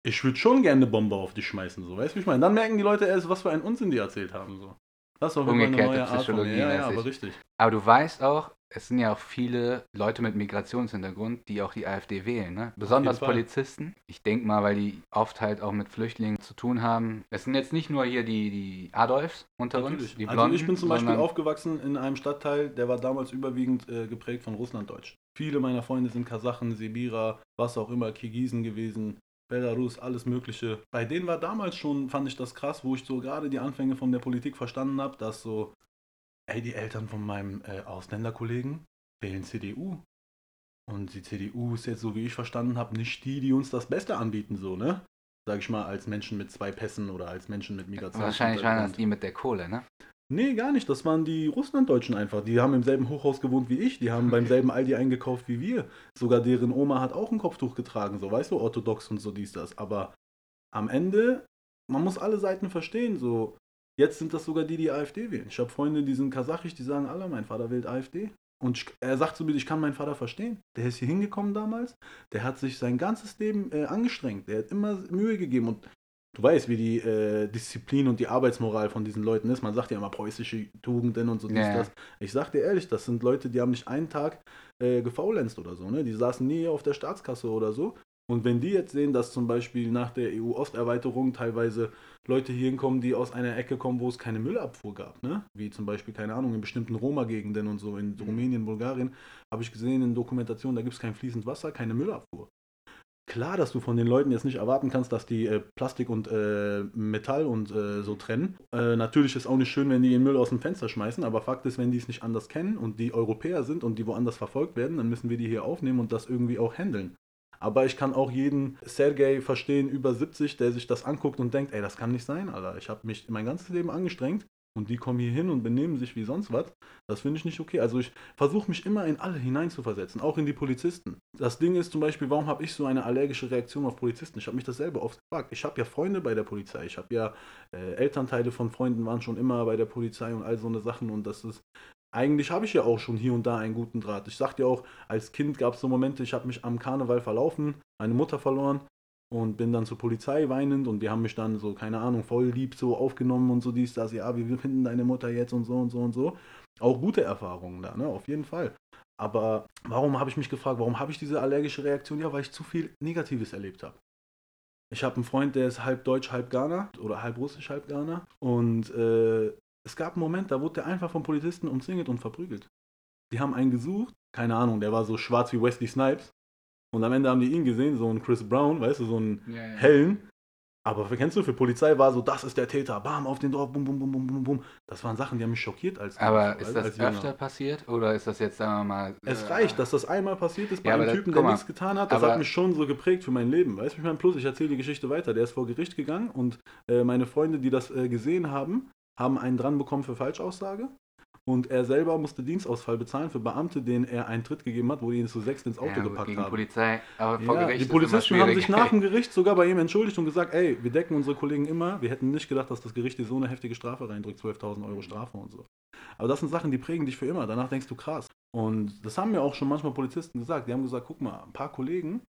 ich würde schon gerne eine Bombe auf dich schmeißen, so, weißt du, wie ich meine? Dann merken die Leute erst, was für einen Unsinn die erzählt haben, so. Das jeden Fall eine neue Art von Psychologie. Ja, ja, aber richtig. Aber du weißt auch, es sind ja auch viele Leute mit Migrationshintergrund, die auch die AfD wählen, ne? Besonders. Polizisten. Ich denke mal, weil die oft halt auch mit Flüchtlingen zu tun haben. Es sind jetzt nicht nur hier die, die Adolfs unter uns, Natürlich. die also Blonden, ich bin zum Beispiel aufgewachsen in einem Stadtteil, der war damals überwiegend äh, geprägt von Russlanddeutsch. Viele meiner Freunde sind Kasachen, Sibira, was auch immer, Kirgisen gewesen, Belarus, alles Mögliche. Bei denen war damals schon, fand ich das krass, wo ich so gerade die Anfänge von der Politik verstanden habe, dass so, ey, die Eltern von meinem äh, Ausländerkollegen wählen CDU. Und die CDU ist jetzt, so wie ich verstanden habe, nicht die, die uns das Beste anbieten, so, ne? Sag ich mal, als Menschen mit zwei Pässen oder als Menschen mit Migration. Wahrscheinlich waren das die mit der Kohle, ne? Nee, gar nicht. Das waren die Russlanddeutschen einfach. Die haben im selben Hochhaus gewohnt wie ich. Die haben beim selben Aldi eingekauft wie wir. Sogar deren Oma hat auch ein Kopftuch getragen, so weißt du, orthodox und so dies, das. Aber am Ende, man muss alle Seiten verstehen. So, jetzt sind das sogar die, die AfD wählen. Ich habe Freunde, die sind kasachisch, die sagen, alle, mein Vater wählt AfD. Und ich, er sagt zu mir, ich kann meinen Vater verstehen. Der ist hier hingekommen damals. Der hat sich sein ganzes Leben äh, angestrengt. Der hat immer Mühe gegeben. Und du weißt, wie die äh, Disziplin und die Arbeitsmoral von diesen Leuten ist. Man sagt ja immer preußische Tugenden und so dies, Ja, das. Ich sag dir ehrlich, das sind Leute, die haben nicht einen Tag äh, gefaulenzt oder so. Ne? Die saßen nie auf der Staatskasse oder so. Und wenn die jetzt sehen, dass zum Beispiel nach der EU-Osterweiterung teilweise Leute hier hinkommen, die aus einer Ecke kommen, wo es keine Müllabfuhr gab, ne? wie zum Beispiel, keine Ahnung, in bestimmten Roma-Gegenden und so, in Rumänien, Bulgarien, habe ich gesehen in Dokumentationen, da gibt es kein fließend Wasser, keine Müllabfuhr. Klar, dass du von den Leuten jetzt nicht erwarten kannst, dass die äh, Plastik und äh, Metall und äh, so trennen. Äh, natürlich ist auch nicht schön, wenn die ihren Müll aus dem Fenster schmeißen, aber Fakt ist, wenn die es nicht anders kennen und die Europäer sind und die woanders verfolgt werden, dann müssen wir die hier aufnehmen und das irgendwie auch handeln. Aber ich kann auch jeden Sergei verstehen, über 70, der sich das anguckt und denkt, ey, das kann nicht sein, Alter. Ich habe mich mein ganzes Leben angestrengt und die kommen hier hin und benehmen sich wie sonst was. Das finde ich nicht okay. Also ich versuche mich immer in alle hineinzuversetzen, auch in die Polizisten. Das Ding ist zum Beispiel, warum habe ich so eine allergische Reaktion auf Polizisten? Ich habe mich dasselbe oft gefragt. Ich habe ja Freunde bei der Polizei. Ich habe ja äh, Elternteile von Freunden waren schon immer bei der Polizei und all so eine Sachen und das ist eigentlich habe ich ja auch schon hier und da einen guten Draht. Ich sag dir auch, als Kind gab es so Momente, ich habe mich am Karneval verlaufen, meine Mutter verloren und bin dann zur Polizei weinend und die haben mich dann so, keine Ahnung, voll lieb so aufgenommen und so dies, das, ja, wir finden deine Mutter jetzt und so und so und so. Auch gute Erfahrungen da, ne, auf jeden Fall. Aber warum habe ich mich gefragt, warum habe ich diese allergische Reaktion? Ja, weil ich zu viel Negatives erlebt habe. Ich habe einen Freund, der ist halb deutsch, halb Ghana oder halb russisch, halb Ghana. Und äh, es gab einen Moment, da wurde der einfach vom Polizisten umzingelt und verprügelt. Die haben einen gesucht, keine Ahnung, der war so schwarz wie Wesley Snipes. Und am Ende haben die ihn gesehen, so einen Chris Brown, weißt du, so einen ja, ja. hellen. Aber kennst du, für Polizei war so, das ist der Täter, bam, auf den Dorf, bum, bum, bum, bum, bum, bum. Das waren Sachen, die haben mich schockiert als Aber ist das öfter passiert oder ist das jetzt, sagen wir mal. Es äh, reicht, dass das einmal passiert ist bei ja, einem Typen, das, der nichts getan hat. Das hat mich schon so geprägt für mein Leben. Weißt du, ich meine, plus, ich erzähle die Geschichte weiter. Der ist vor Gericht gegangen und äh, meine Freunde, die das äh, gesehen haben, haben einen dran bekommen für Falschaussage. Und er selber musste Dienstausfall bezahlen für Beamte, denen er einen Tritt gegeben hat, wo die ihn zu sechs ins Auto ja, gepackt gegen haben. Polizei, aber vor ja, Gericht die Polizisten haben sich nach dem Gericht sogar bei ihm entschuldigt und gesagt, ey, wir decken unsere Kollegen immer. Wir hätten nicht gedacht, dass das Gericht dir so eine heftige Strafe reindrückt, 12.000 Euro Strafe und so. Aber das sind Sachen, die prägen dich für immer. Danach denkst du krass. Und das haben mir auch schon manchmal Polizisten gesagt. Die haben gesagt, guck mal, ein paar Kollegen,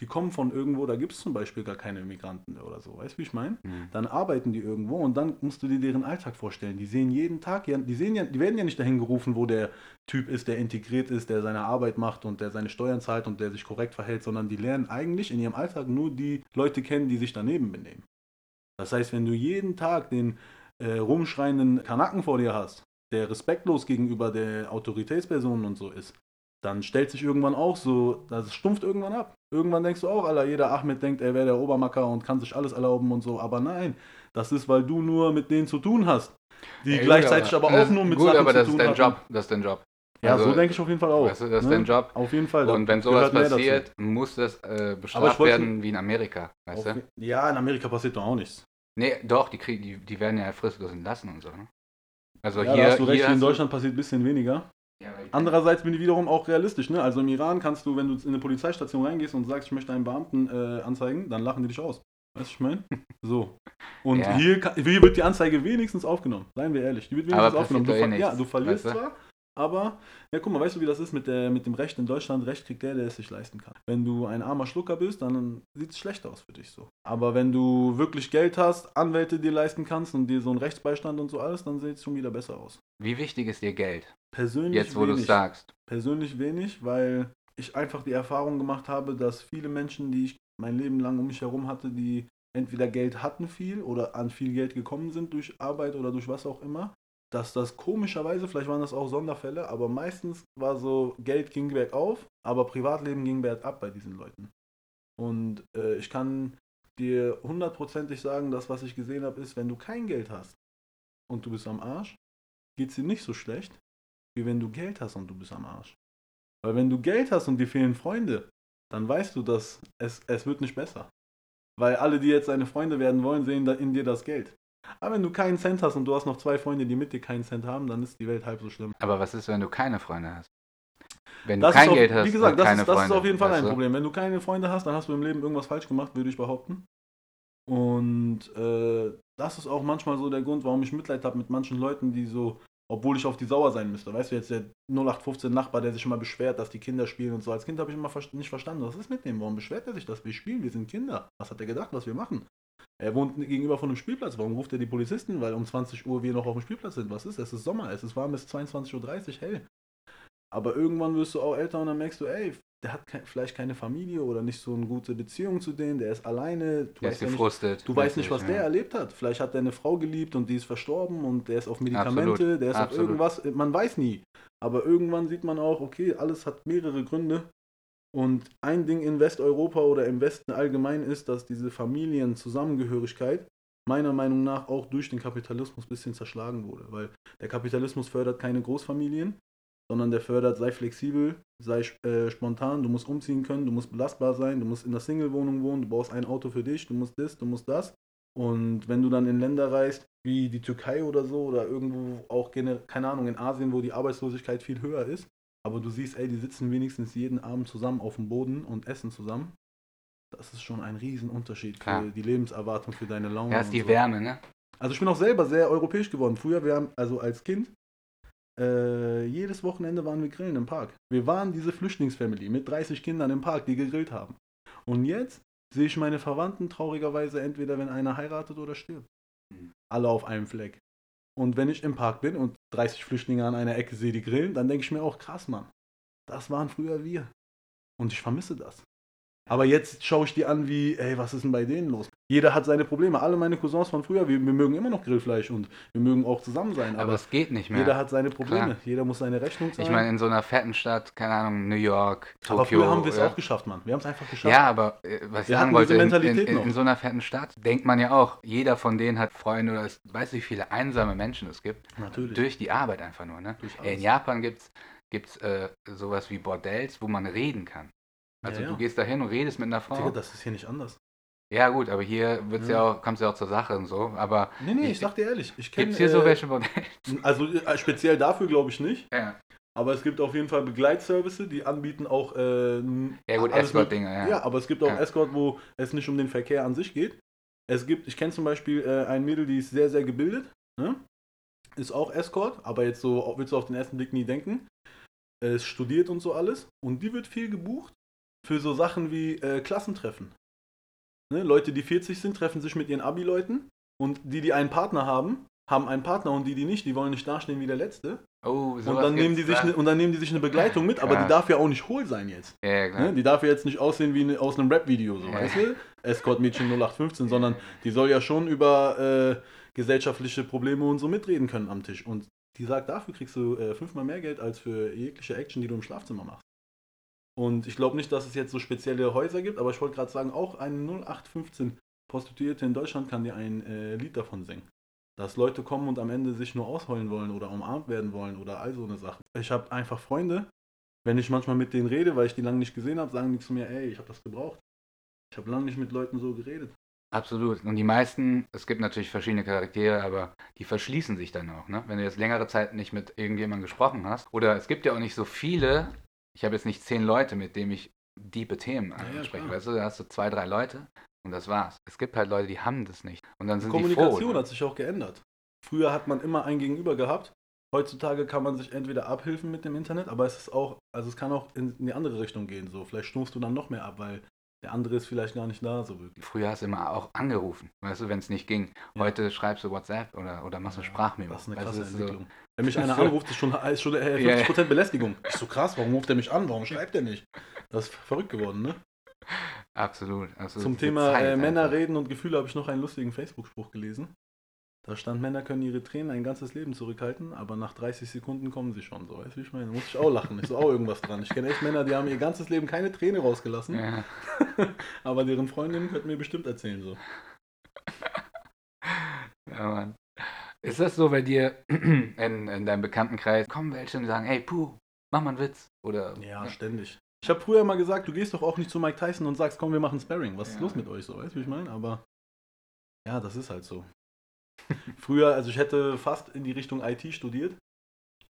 die kommen von irgendwo, da gibt es zum Beispiel gar keine Migranten oder so, weißt du, wie ich meine? Mhm. Dann arbeiten die irgendwo und dann musst du dir deren Alltag vorstellen. Die sehen jeden Tag, die sehen ja, die werden ja nicht dahin gerufen, wo der Typ ist, der integriert ist, der seine Arbeit macht und der seine Steuern zahlt und der sich korrekt verhält, sondern die lernen eigentlich in ihrem Alltag nur die Leute kennen, die sich daneben benehmen. Das heißt, wenn du jeden Tag den äh, rumschreienden Kanaken vor dir hast, der respektlos gegenüber der Autoritätspersonen und so ist, dann stellt sich irgendwann auch so, das stumpft irgendwann ab. Irgendwann denkst du auch, Alter, jeder Ahmed denkt, er wäre der Obermacker und kann sich alles erlauben und so. Aber nein, das ist, weil du nur mit denen zu tun hast. Die Ey, gleichzeitig aber, aber auch nur mit gut, Sachen aber das ist dein Job. Das ist dein Job. Ja, also, so denke ich auf jeden Fall auch. Weißt du, das ist ne? dein Job. Auf jeden Fall. Und wenn sowas passiert, muss das äh, bestraft werden wie in Amerika. Weißt du? Ja, in Amerika passiert doch auch nichts. Nee, doch, die, krieg, die, die werden ja fristlos entlassen und so. Ne? Also ja, hier, hast du recht, hier in Deutschland passiert ein bisschen weniger. Ja, Andererseits bin ich wiederum auch realistisch. Ne? Also im Iran kannst du, wenn du in eine Polizeistation reingehst und sagst, ich möchte einen Beamten äh, anzeigen, dann lachen die dich aus. Weißt du, ich meine? So. Und ja. hier, hier, wird die Anzeige wenigstens aufgenommen. Seien wir ehrlich. Die wird wenigstens aufgenommen. Du, eh ja, du verlierst weißt du? zwar, aber, ja, guck mal, weißt du, wie das ist mit, der, mit dem Recht in Deutschland? Recht kriegt der, der es sich leisten kann. Wenn du ein armer Schlucker bist, dann sieht es schlecht aus für dich so. Aber wenn du wirklich Geld hast, Anwälte dir leisten kannst und dir so einen Rechtsbeistand und so alles, dann sieht es schon wieder besser aus. Wie wichtig ist dir Geld? Persönlich Jetzt, wo du es sagst. Persönlich wenig, weil ich einfach die Erfahrung gemacht habe, dass viele Menschen, die ich mein Leben lang um mich herum hatte, die entweder Geld hatten viel oder an viel Geld gekommen sind durch Arbeit oder durch was auch immer, dass das komischerweise, vielleicht waren das auch Sonderfälle, aber meistens war so, Geld ging bergauf, aber Privatleben ging bergab bei diesen Leuten. Und äh, ich kann dir hundertprozentig sagen, dass was ich gesehen habe, ist, wenn du kein Geld hast und du bist am Arsch, geht es dir nicht so schlecht, wie wenn du Geld hast und du bist am Arsch. Weil wenn du Geld hast und dir fehlen Freunde, dann weißt du, dass es, es wird nicht besser. Weil alle, die jetzt deine Freunde werden wollen, sehen in dir das Geld. Aber wenn du keinen Cent hast und du hast noch zwei Freunde, die mit dir keinen Cent haben, dann ist die Welt halb so schlimm. Aber was ist, wenn du keine Freunde hast? Wenn das du kein auf, Geld hast, wie gesagt, das, keine ist, das Freunde, ist auf jeden Fall ein du? Problem. Wenn du keine Freunde hast, dann hast du im Leben irgendwas falsch gemacht, würde ich behaupten. Und äh, das ist auch manchmal so der Grund, warum ich Mitleid habe mit manchen Leuten, die so, obwohl ich auf die sauer sein müsste. Weißt du, jetzt der 0815 Nachbar, der sich immer beschwert, dass die Kinder spielen und so. Als Kind habe ich immer nicht verstanden, was ist mit dem? Warum beschwert er sich, dass wir spielen? Wir sind Kinder. Was hat er gedacht, was wir machen? Er wohnt gegenüber von einem Spielplatz. Warum ruft er die Polizisten? Weil um 20 Uhr wir noch auf dem Spielplatz sind. Was ist? Es ist Sommer, es ist warm bis 22.30 Uhr hell. Aber irgendwann wirst du auch älter und dann merkst du, ey, der hat ke vielleicht keine Familie oder nicht so eine gute Beziehung zu denen, der ist alleine. Du der ist gefrustet. Nicht, du weißt nicht, was ja. der erlebt hat. Vielleicht hat er eine Frau geliebt und die ist verstorben und der ist auf Medikamente, Absolut. der ist Absolut. auf irgendwas. Man weiß nie. Aber irgendwann sieht man auch, okay, alles hat mehrere Gründe und ein Ding in Westeuropa oder im Westen allgemein ist, dass diese Familienzusammengehörigkeit meiner Meinung nach auch durch den Kapitalismus ein bisschen zerschlagen wurde. Weil der Kapitalismus fördert keine Großfamilien, sondern der fördert, sei flexibel, sei äh, spontan, du musst umziehen können, du musst belastbar sein, du musst in der Single-Wohnung wohnen, du brauchst ein Auto für dich, du musst das, du musst das. Und wenn du dann in Länder reist, wie die Türkei oder so, oder irgendwo auch, keine Ahnung, in Asien, wo die Arbeitslosigkeit viel höher ist, aber du siehst, ey, die sitzen wenigstens jeden Abend zusammen auf dem Boden und essen zusammen. Das ist schon ein Riesenunterschied für die Lebenserwartung, für deine Laune. Ja, ist die so. Wärme, ne? Also ich bin auch selber sehr europäisch geworden. Früher, wir haben, also als Kind, äh, jedes Wochenende waren wir grillen im Park. Wir waren diese Flüchtlingsfamily mit 30 Kindern im Park, die gegrillt haben. Und jetzt sehe ich meine Verwandten traurigerweise entweder, wenn einer heiratet oder stirbt. Mhm. Alle auf einem Fleck. Und wenn ich im Park bin und 30 Flüchtlinge an einer Ecke sehe, die grillen, dann denke ich mir auch, krass, Mann. Das waren früher wir. Und ich vermisse das. Aber jetzt schaue ich die an wie, ey, was ist denn bei denen los? Jeder hat seine Probleme. Alle meine Cousins von früher, wir, wir mögen immer noch Grillfleisch und wir mögen auch zusammen sein. Aber Aber, es geht nicht mehr. jeder hat seine Probleme. Klar. Jeder muss seine Rechnung zahlen. ich meine, in so einer fetten Stadt, keine Ahnung, New York, Tokio. aber früher haben wir es auch geschafft, Mann. Wir haben es einfach geschafft. Ja, aber äh, was ich Wir sagen wollte, diese in, in, Mentalität in, in so einer fetten Stadt denkt man ja auch, jeder von denen hat Freunde oder es weiß wie viele einsame Menschen es gibt. Natürlich. Durch die Arbeit einfach nur, ne? Durch alles. In Japan gibt es gibt's, äh, sowas wie Bordells, wo man reden kann. Also Ja, ja. du gehst da hin und redest mit einer Frau. Digga, das ist hier nicht anders. ja gut, aber hier wird's ja. Ja. auch, kommst ja auch zur Sache und so. Aber Nee, nee, ich Ich- sag dir ehrlich. Ich kenne gibt es hier so welche Bordells? Also äh, speziell dafür glaube ich nicht. Ja, Aber es gibt auf jeden Fall Begleitservice, die anbieten auch. Äh, ja gut, Escort-Dinger, ja. Ja, aber es gibt auch Ja. Escort, wo es nicht um den Verkehr an sich geht. Es gibt, ich kenne zum Beispiel äh, ein Mädel, die ist sehr, sehr gebildet. Ne? Ist auch Escort, aber jetzt so willst du auf den ersten Blick nie denken. Es studiert und so alles. Und die wird viel gebucht für so Sachen wie äh, Klassentreffen. Ne? Leute, die 40 sind, treffen sich mit ihren Abi-Leuten. Und die, die einen Partner haben, haben einen Partner. Und die, die nicht, die wollen nicht dastehen wie der Letzte. Oh, Und sowas dann, nehmen die sich ne, und dann nehmen die sich eine Begleitung mit, aber die Krass. darf ja auch nicht hohl sein jetzt. Ja, klar. Ne? Die darf ja jetzt nicht aussehen wie ne, aus einem Rap-Video, so, Ja. weißt du? Escort-Mädchen 0815, sondern die soll ja schon über äh, gesellschaftliche Probleme und so mitreden können am Tisch. Und die sagt, dafür kriegst du äh, fünfmal mehr Geld als für jegliche Action, die du im Schlafzimmer machst. Und ich glaube nicht, dass es jetzt so spezielle Häuser gibt, aber ich wollte gerade sagen, auch eine 0815 Prostituierte in Deutschland kann dir ein äh, Lied davon singen. Dass Leute kommen und am Ende sich nur ausheulen wollen oder umarmt werden wollen oder all so eine Sache. Ich habe einfach Freunde, wenn ich manchmal mit denen rede, weil ich die lange nicht gesehen habe, sagen die zu mir, ey, ich habe das gebraucht. Ich habe lange nicht mit Leuten so geredet. Absolut. Und die meisten, es gibt natürlich verschiedene Charaktere, aber die verschließen sich dann auch, ne? Wenn du jetzt längere Zeit nicht mit irgendjemandem gesprochen hast. Oder es gibt ja auch nicht so viele, ich habe jetzt nicht zehn Leute, mit denen ich diepe Themen ja, anspreche. klar. weißt du, da hast du zwei, drei Leute und das war's. Es gibt halt Leute, die haben das nicht. Und dann sind die Kommunikation froh. hat sich auch geändert. Früher hat man immer ein Gegenüber gehabt. Heutzutage kann man sich entweder abhilfen mit dem Internet, aber es ist auch, also es kann auch in, in die andere Richtung gehen. So, vielleicht stumpfst du dann noch mehr ab, weil der andere ist vielleicht gar nicht da, so wirklich. Früher hast du immer auch angerufen, weißt du, wenn es nicht ging. Ja. Heute schreibst du WhatsApp oder, oder machst du Sprachmemo. Das ist eine Weißt krasse du, so- Entwicklung. Wenn mich einer so- anruft, ist schon, ist schon äh, 50% Ja, ja. Belästigung. Ich so krass, warum ruft er mich an? Warum schreibt er nicht? Das ist verrückt geworden, ne? Absolut, absolut. Zum Thema Zeit äh, Männer einfach. reden und Gefühle habe ich noch einen lustigen Facebook-Spruch gelesen. Da stand, Männer können ihre Tränen ein ganzes Leben zurückhalten, aber nach 30 Sekunden kommen sie schon. So, weißt du, wie ich meine? Da muss ich auch lachen. Ist so auch irgendwas dran. Ich kenne echt Männer, die haben ihr ganzes Leben keine Träne rausgelassen, Ja. aber deren Freundinnen könnten mir bestimmt erzählen. So. Ja, Mann. Ist das so bei dir in, in deinem Bekanntenkreis? Kommen welche und sagen, hey, puh, mach mal einen Witz. Oder Ja, ständig. Ich habe früher mal gesagt, du gehst doch auch nicht zu Mike Tyson und sagst, komm, wir machen Sparring. Was ist Ja. los mit euch? So, weißt du, wie ich meine? Aber ja, das ist halt so. Früher, also ich hätte fast in die Richtung IT studiert.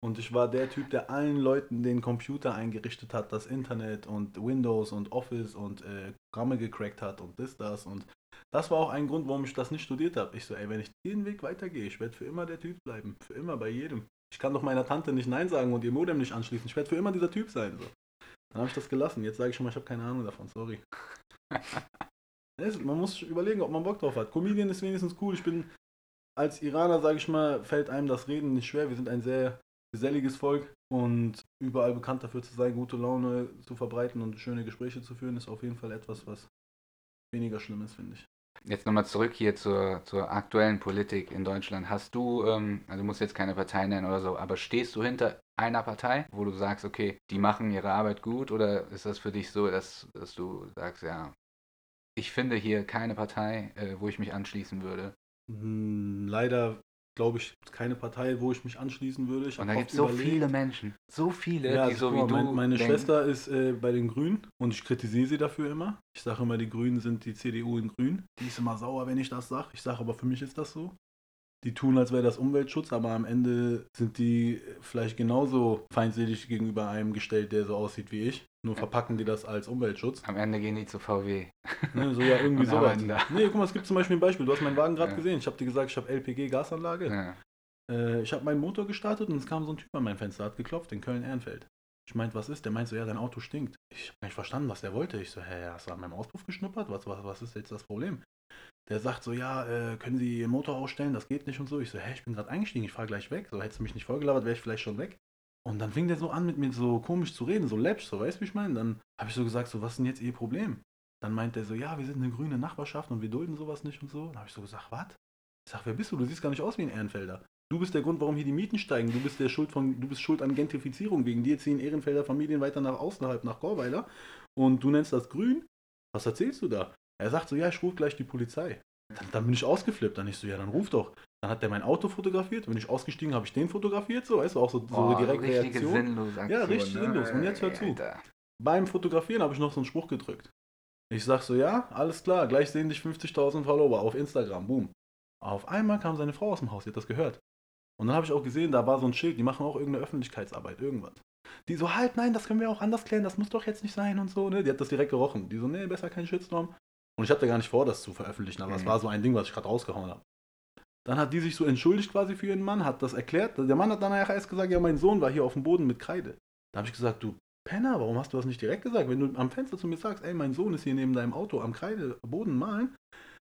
Und ich war der Typ, der allen Leuten den Computer eingerichtet hat, das Internet und Windows und Office und äh, Programme gecrackt hat und das, das. Und das war auch ein Grund, warum ich das nicht studiert habe. Ich so, ey, wenn ich den Weg weitergehe, ich werde für immer der Typ bleiben. Für immer bei jedem. Ich kann doch meiner Tante nicht Nein sagen und ihr Modem nicht anschließen. Ich werde für immer dieser Typ sein. So. Dann habe ich das gelassen. Jetzt sage ich schon mal, ich habe keine Ahnung davon. Sorry. Man muss überlegen, ob man Bock drauf hat. Comedian ist wenigstens cool. Ich bin als Iraner, sage ich mal, fällt einem das Reden nicht schwer. Wir sind ein sehr geselliges Volk und überall bekannt dafür zu sein, gute Laune zu verbreiten und schöne Gespräche zu führen, ist auf jeden Fall etwas, was weniger schlimm ist, finde ich. Jetzt nochmal zurück hier zur, zur aktuellen Politik in Deutschland. Hast du, ähm, also du musst jetzt keine Partei nennen oder so, aber stehst du hinter einer Partei, wo du sagst, okay, die machen ihre Arbeit gut oder ist das für dich so, dass, dass du sagst, ja, ich finde hier keine Partei, äh, wo ich mich anschließen würde. Hm, Leider glaube ich keine Partei, wo ich mich anschließen würde. Ich Und da gibt es so viele Menschen, so viele, Ja, die also so wie du mein, meine denken. Schwester ist äh, bei den Grünen und ich kritisiere sie dafür immer. Ich sage immer, die Grünen sind die CDU in Grün. Die ist immer sauer, wenn ich das sage. Ich sage aber, für mich ist das so. Die tun, als wäre das Umweltschutz, aber am Ende sind die vielleicht genauso feindselig gegenüber einem gestellt, der so aussieht wie ich. Nur verpacken die das als Umweltschutz. Am Ende gehen die zu VW. Ne, so ja, irgendwie Und so arbeiten da. Nee, guck mal, es gibt zum Beispiel ein Beispiel. Du hast meinen Wagen gerade Ja. gesehen. Ich habe dir gesagt, ich habe LPG-Gasanlage. Ja. Äh, ich habe meinen Motor gestartet und es kam so ein Typ an mein Fenster, hat geklopft in Köln-Ehrenfeld. Ich meinte, was ist? Der meint so, ja, dein Auto stinkt. Ich habe nicht verstanden, was der wollte. Ich so, hä, hast du an meinem Auspuff geschnuppert? Was, was, was ist jetzt das Problem? Der sagt so, ja, äh, können Sie Ihren Motor ausstellen? Das geht nicht und so. Ich so, hä, ich bin gerade eingestiegen, ich fahre gleich weg. So, hättest du mich nicht vollgelabert, wäre ich vielleicht schon weg. Und dann fing der so an, mit mir so komisch zu reden, so läppsch, so, weißt du, wie ich meine? Dann habe ich so gesagt, so, was ist denn jetzt Ihr Problem? Dann meint er so, ja, wir sind eine grüne Nachbarschaft und wir dulden sowas nicht und so. Dann habe ich so gesagt, was? Ich sag, wer bist du? Du siehst gar nicht aus wie ein Ehrenfelder. Du bist der Grund, warum hier die Mieten steigen. Du bist der Schuld von, du bist schuld an Gentrifizierung. Wegen dir ziehen Ehrenfelder Familien weiter nach außerhalb, nach Gorweiler. Und du nennst das grün? Was erzählst du da? Er sagt so, ja, ich rufe gleich die Polizei. Dann, dann, bin ich ausgeflippt. Dann ich so, ja, dann ruf doch. Dann hat der mein Auto fotografiert. Bin ich ausgestiegen, habe ich den fotografiert. So, weißt du, auch so, so Oh, direkt Reaktion. sinnlose Aktion, Ja, richtig ne? sinnlos. Und jetzt hör zu. Alter. Beim Fotografieren habe ich noch so einen Spruch gedrückt. Ich sag so, ja, alles klar, gleich sehen dich 50.000 Follower auf Instagram, boom. Auf einmal kam seine Frau aus dem Haus, die hat das gehört. Und dann habe ich auch gesehen, da war so ein Schild, die machen auch irgendeine Öffentlichkeitsarbeit, irgendwas. Die so, halt, nein, das können wir auch anders klären, das muss doch jetzt nicht sein und so, ne? Die hat das direkt gerochen. Die so, nee, besser kein Shitstorm. Und ich hatte gar nicht vor, das zu veröffentlichen, aber es Mhm. war so ein Ding, was ich gerade rausgehauen habe. Dann hat die sich so entschuldigt quasi für ihren Mann, hat das erklärt. Der Mann hat dann nachher erst gesagt, ja, mein Sohn war hier auf dem Boden mit Kreide. Da habe ich gesagt, du Penner, warum hast du das nicht direkt gesagt? Wenn du am Fenster zu mir sagst, ey, mein Sohn ist hier neben deinem Auto am Kreideboden malen,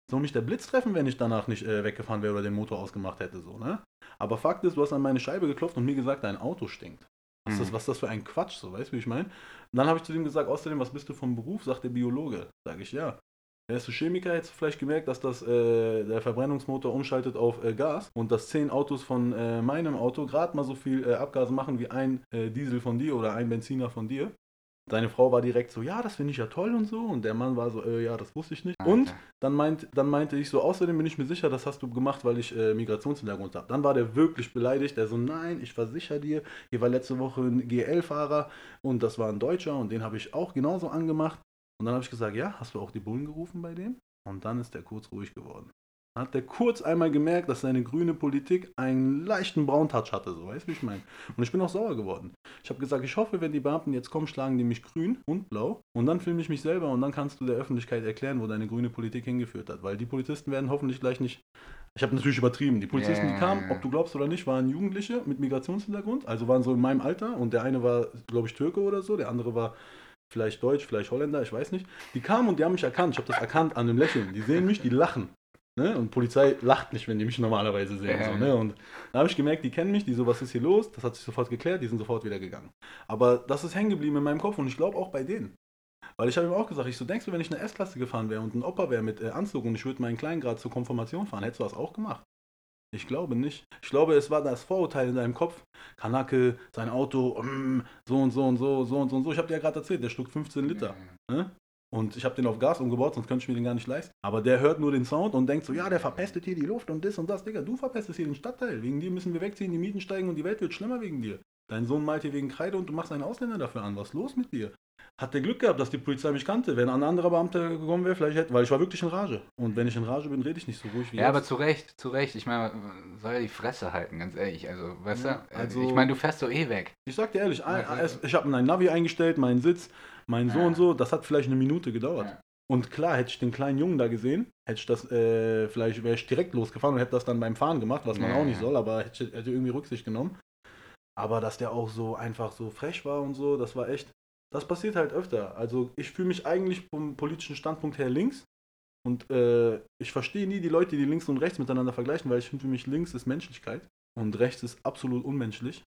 soll mich der Blitz treffen, wenn ich danach nicht äh, weggefahren wäre oder den Motor ausgemacht hätte, so, ne? Aber Fakt ist, du hast an meine Scheibe geklopft und mir gesagt, dein Auto stinkt. Was, ist das, Mhm. was ist das für ein Quatsch, so, weißt du, wie ich meine? Und dann habe ich zu dem gesagt, außerdem, was bist du vom Beruf? Sagt der Biologe. Sag ich, ja. Wärst du Chemiker, du vielleicht gemerkt, dass das, äh, der Verbrennungsmotor umschaltet auf äh, Gas und dass zehn Autos von äh, meinem Auto gerade mal so viel äh, Abgase machen wie ein äh, Diesel von dir oder ein Benziner von dir. Seine Frau war direkt so, ja, das finde ich ja toll und so. Und der Mann war so, äh, ja, das wusste ich nicht. Und Alter. dann, meint, dann meinte ich so, außerdem bin ich mir sicher, das hast du gemacht, weil ich äh, Migrationshintergrund habe. Dann war der wirklich beleidigt. Der so, nein, ich versichere dir, hier war letzte Woche ein GL-Fahrer und das war ein Deutscher und den habe ich auch genauso angemacht. Und dann habe ich gesagt, ja, hast du auch die Bullen gerufen bei dem? Und dann ist der kurz ruhig geworden. Dann hat der kurz einmal gemerkt, dass seine grüne Politik einen leichten Brauntouch hatte, so weißt du, wie ich meine. Und ich bin auch sauer geworden. Ich habe gesagt, ich hoffe, wenn die Beamten jetzt kommen, schlagen die mich grün und blau. Und dann filme ich mich selber und dann kannst du der Öffentlichkeit erklären, wo deine grüne Politik hingeführt hat. Weil die Polizisten werden hoffentlich gleich nicht. Ich habe natürlich übertrieben. Die Polizisten, die Ja. kamen, ob du glaubst oder nicht, waren Jugendliche mit Migrationshintergrund. Also waren so in meinem Alter. Und der eine war, glaube ich, Türke oder so. Der andere war vielleicht Deutsch, vielleicht Holländer, ich weiß nicht. Die kamen und die haben mich erkannt. Ich habe das erkannt an dem Lächeln. Die sehen mich, die lachen. Ne? Und Polizei lacht nicht, wenn die mich normalerweise sehen. So, ne? Und da habe ich gemerkt, die kennen mich, die so, was ist hier los? Das hat sich sofort geklärt, die sind sofort wieder gegangen. Aber das ist hängen geblieben in meinem Kopf und ich glaube auch bei denen. Weil ich habe ihm auch gesagt, ich so, denkst du, wenn ich eine S-Klasse gefahren wäre und ein Opa wäre mit äh, Anzug und ich würde meinen Kleingrad zur Konfirmation fahren, hättest du das auch gemacht? Ich glaube nicht. Ich glaube, es war das Vorurteil in deinem Kopf. Kanake, sein Auto, mm, so und so und so, so und so und so. Ich habe dir ja gerade erzählt, der schluckt 15 Liter. Ne? Und ich habe den auf Gas umgebaut, sonst könnte ich mir den gar nicht leisten. Aber der hört nur den Sound und denkt so, ja, der verpestet hier die Luft und das und das. Digga, du verpestest hier den Stadtteil. Wegen dir müssen wir wegziehen, die Mieten steigen und die Welt wird schlimmer wegen dir. Dein Sohn malt hier wegen Kreide und du machst einen Ausländer dafür an. Was ist los mit dir? Hat der Glück gehabt, dass die Polizei mich kannte. Wenn ein anderer Beamter gekommen wäre, vielleicht hätte, weil ich war wirklich in Rage. Und wenn ich in Rage bin, rede ich nicht so ruhig wie Ja, aber jetzt. zu Recht, zu Recht. Ich meine, soll ja die Fresse halten, ganz ehrlich. Also, weißt Ja, du? also- ich meine, du fährst doch eh weg. Ich sag dir ehrlich, es, ich habe mein Navi eingestellt, meinen Sitz, mein so Ja. und so. Das hat vielleicht eine Minute gedauert. Ja. Und klar, hätte ich den kleinen Jungen da gesehen, hätte ich das, äh, vielleicht wäre ich direkt losgefahren und hätte das dann beim Fahren gemacht, was man auch nicht soll, aber hätte, hätte irgendwie Rücksicht genommen. Aber dass der auch so einfach so frech war und so, das war echt, das passiert halt öfter. Also ich fühle mich eigentlich vom politischen Standpunkt her links und äh, ich verstehe nie die Leute, die links und rechts miteinander vergleichen, weil ich finde für mich links ist Menschlichkeit und rechts ist absolut unmenschlich.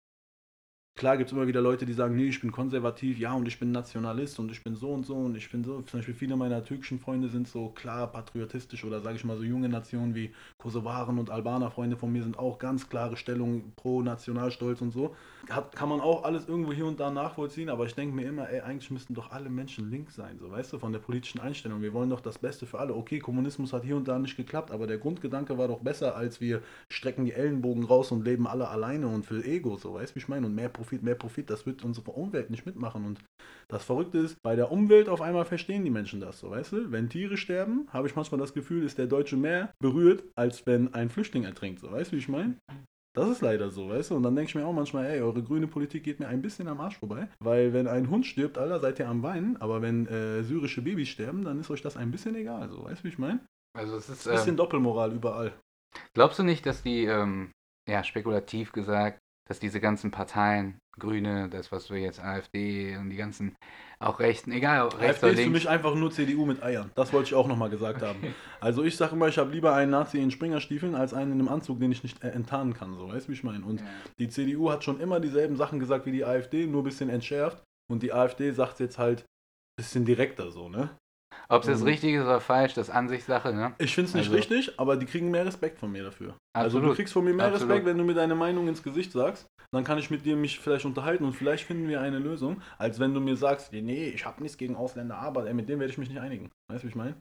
Klar gibt es immer wieder Leute, die sagen, nee, ich bin konservativ, ja, und ich bin Nationalist und ich bin so und so und ich bin so. Zum Beispiel viele meiner türkischen Freunde sind so klar patriotistisch oder sage ich mal so junge Nationen wie Kosovaren und Albaner Freunde von mir sind auch ganz klare Stellung pro Nationalstolz und so. Hat, kann man auch alles irgendwo hier und da nachvollziehen, aber ich denke mir immer, ey, eigentlich müssten doch alle Menschen links sein, so weißt du, von der politischen Einstellung. Wir wollen doch das Beste für alle. Okay, Kommunismus hat hier und da nicht geklappt, aber der Grundgedanke war doch besser, als wir strecken die Ellenbogen raus und leben alle alleine und für Ego, so weißt du, wie ich meine? Und mehr Profit, mehr Profit, das wird unsere Umwelt nicht mitmachen. Und das Verrückte ist, bei der Umwelt auf einmal verstehen die Menschen das, so weißt du? Wenn Tiere sterben, habe ich manchmal das Gefühl, ist der Deutsche mehr berührt, als wenn ein Flüchtling ertrinkt, so weißt du, wie ich meine? Das ist leider so, weißt du? Und dann denke ich mir auch manchmal, ey, eure grüne Politik geht mir ein bisschen am Arsch vorbei. Weil wenn ein Hund stirbt, Alter, seid ihr am Weinen. Aber wenn äh, syrische Babys sterben, dann ist euch das ein bisschen egal, so, weißt du, wie ich meine? Also, es ist. Bisschen Ähm, Doppelmoral überall. glaubst du nicht, dass die, ähm, ja, spekulativ gesagt, dass diese ganzen Parteien, Grüne, das, was wir jetzt AfD und die ganzen, auch Rechten, egal, rechts AfD oder ist für mich einfach nur CDU mit Eiern. Das wollte ich auch nochmal gesagt haben. Also ich sage immer, ich habe lieber einen Nazi in Springerstiefeln als einen in einem Anzug, den ich nicht äh, enttarnen kann. So, weißt du, wie ich meine? Und Ja. die CDU hat schon immer dieselben Sachen gesagt wie die AfD, nur ein bisschen entschärft. Und die AfD sagt jetzt halt ein bisschen direkter so, ne? Ob es jetzt Und- richtig ist oder falsch, das ist Ansichtssache, ne? Ich finde es nicht Also- richtig, aber die kriegen mehr Respekt von mir dafür. Also du Absolut. kriegst von mir mehr Absolut. Respekt, wenn du mir deine Meinung ins Gesicht sagst. Dann kann ich mit dir mich vielleicht unterhalten und vielleicht finden wir eine Lösung, als wenn du mir sagst, nee, ich habe nichts gegen Ausländer, aber ey, mit dem werde ich mich nicht einigen. Weißt du, wie ich meine?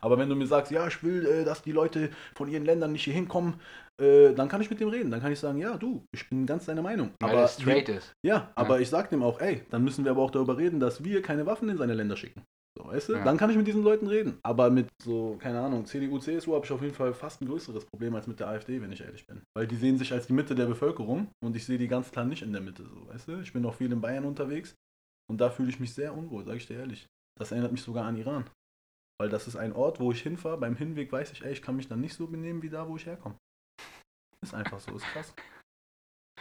Aber wenn du mir sagst, ja, ich will, äh, dass die Leute von ihren Ländern nicht hier hinkommen, äh, dann kann ich mit dem reden. Dann kann ich sagen, ja, du, ich bin ganz deiner Meinung. Weil aber es straight ist. ja, aber ich sag dem auch, ey, dann müssen wir aber auch darüber reden, dass wir keine Waffen in seine Länder schicken. So, weißt du? Ja. Dann kann ich mit diesen Leuten reden. Aber mit so, keine Ahnung, CDU, CSU habe ich auf jeden Fall fast ein größeres Problem als mit der AfD, wenn ich ehrlich bin. Weil die sehen sich als die Mitte der Bevölkerung und ich sehe die ganz klar nicht in der Mitte, so, weißt du? Ich bin auch viel in Bayern unterwegs und da fühle ich mich sehr unwohl, sage ich dir ehrlich. Das erinnert mich sogar an Iran. Weil das ist ein Ort, wo ich hinfahre, beim Hinweg weiß ich, ey, ich kann mich dann nicht so benehmen wie da, wo ich herkomme. Ist einfach so, ist krass.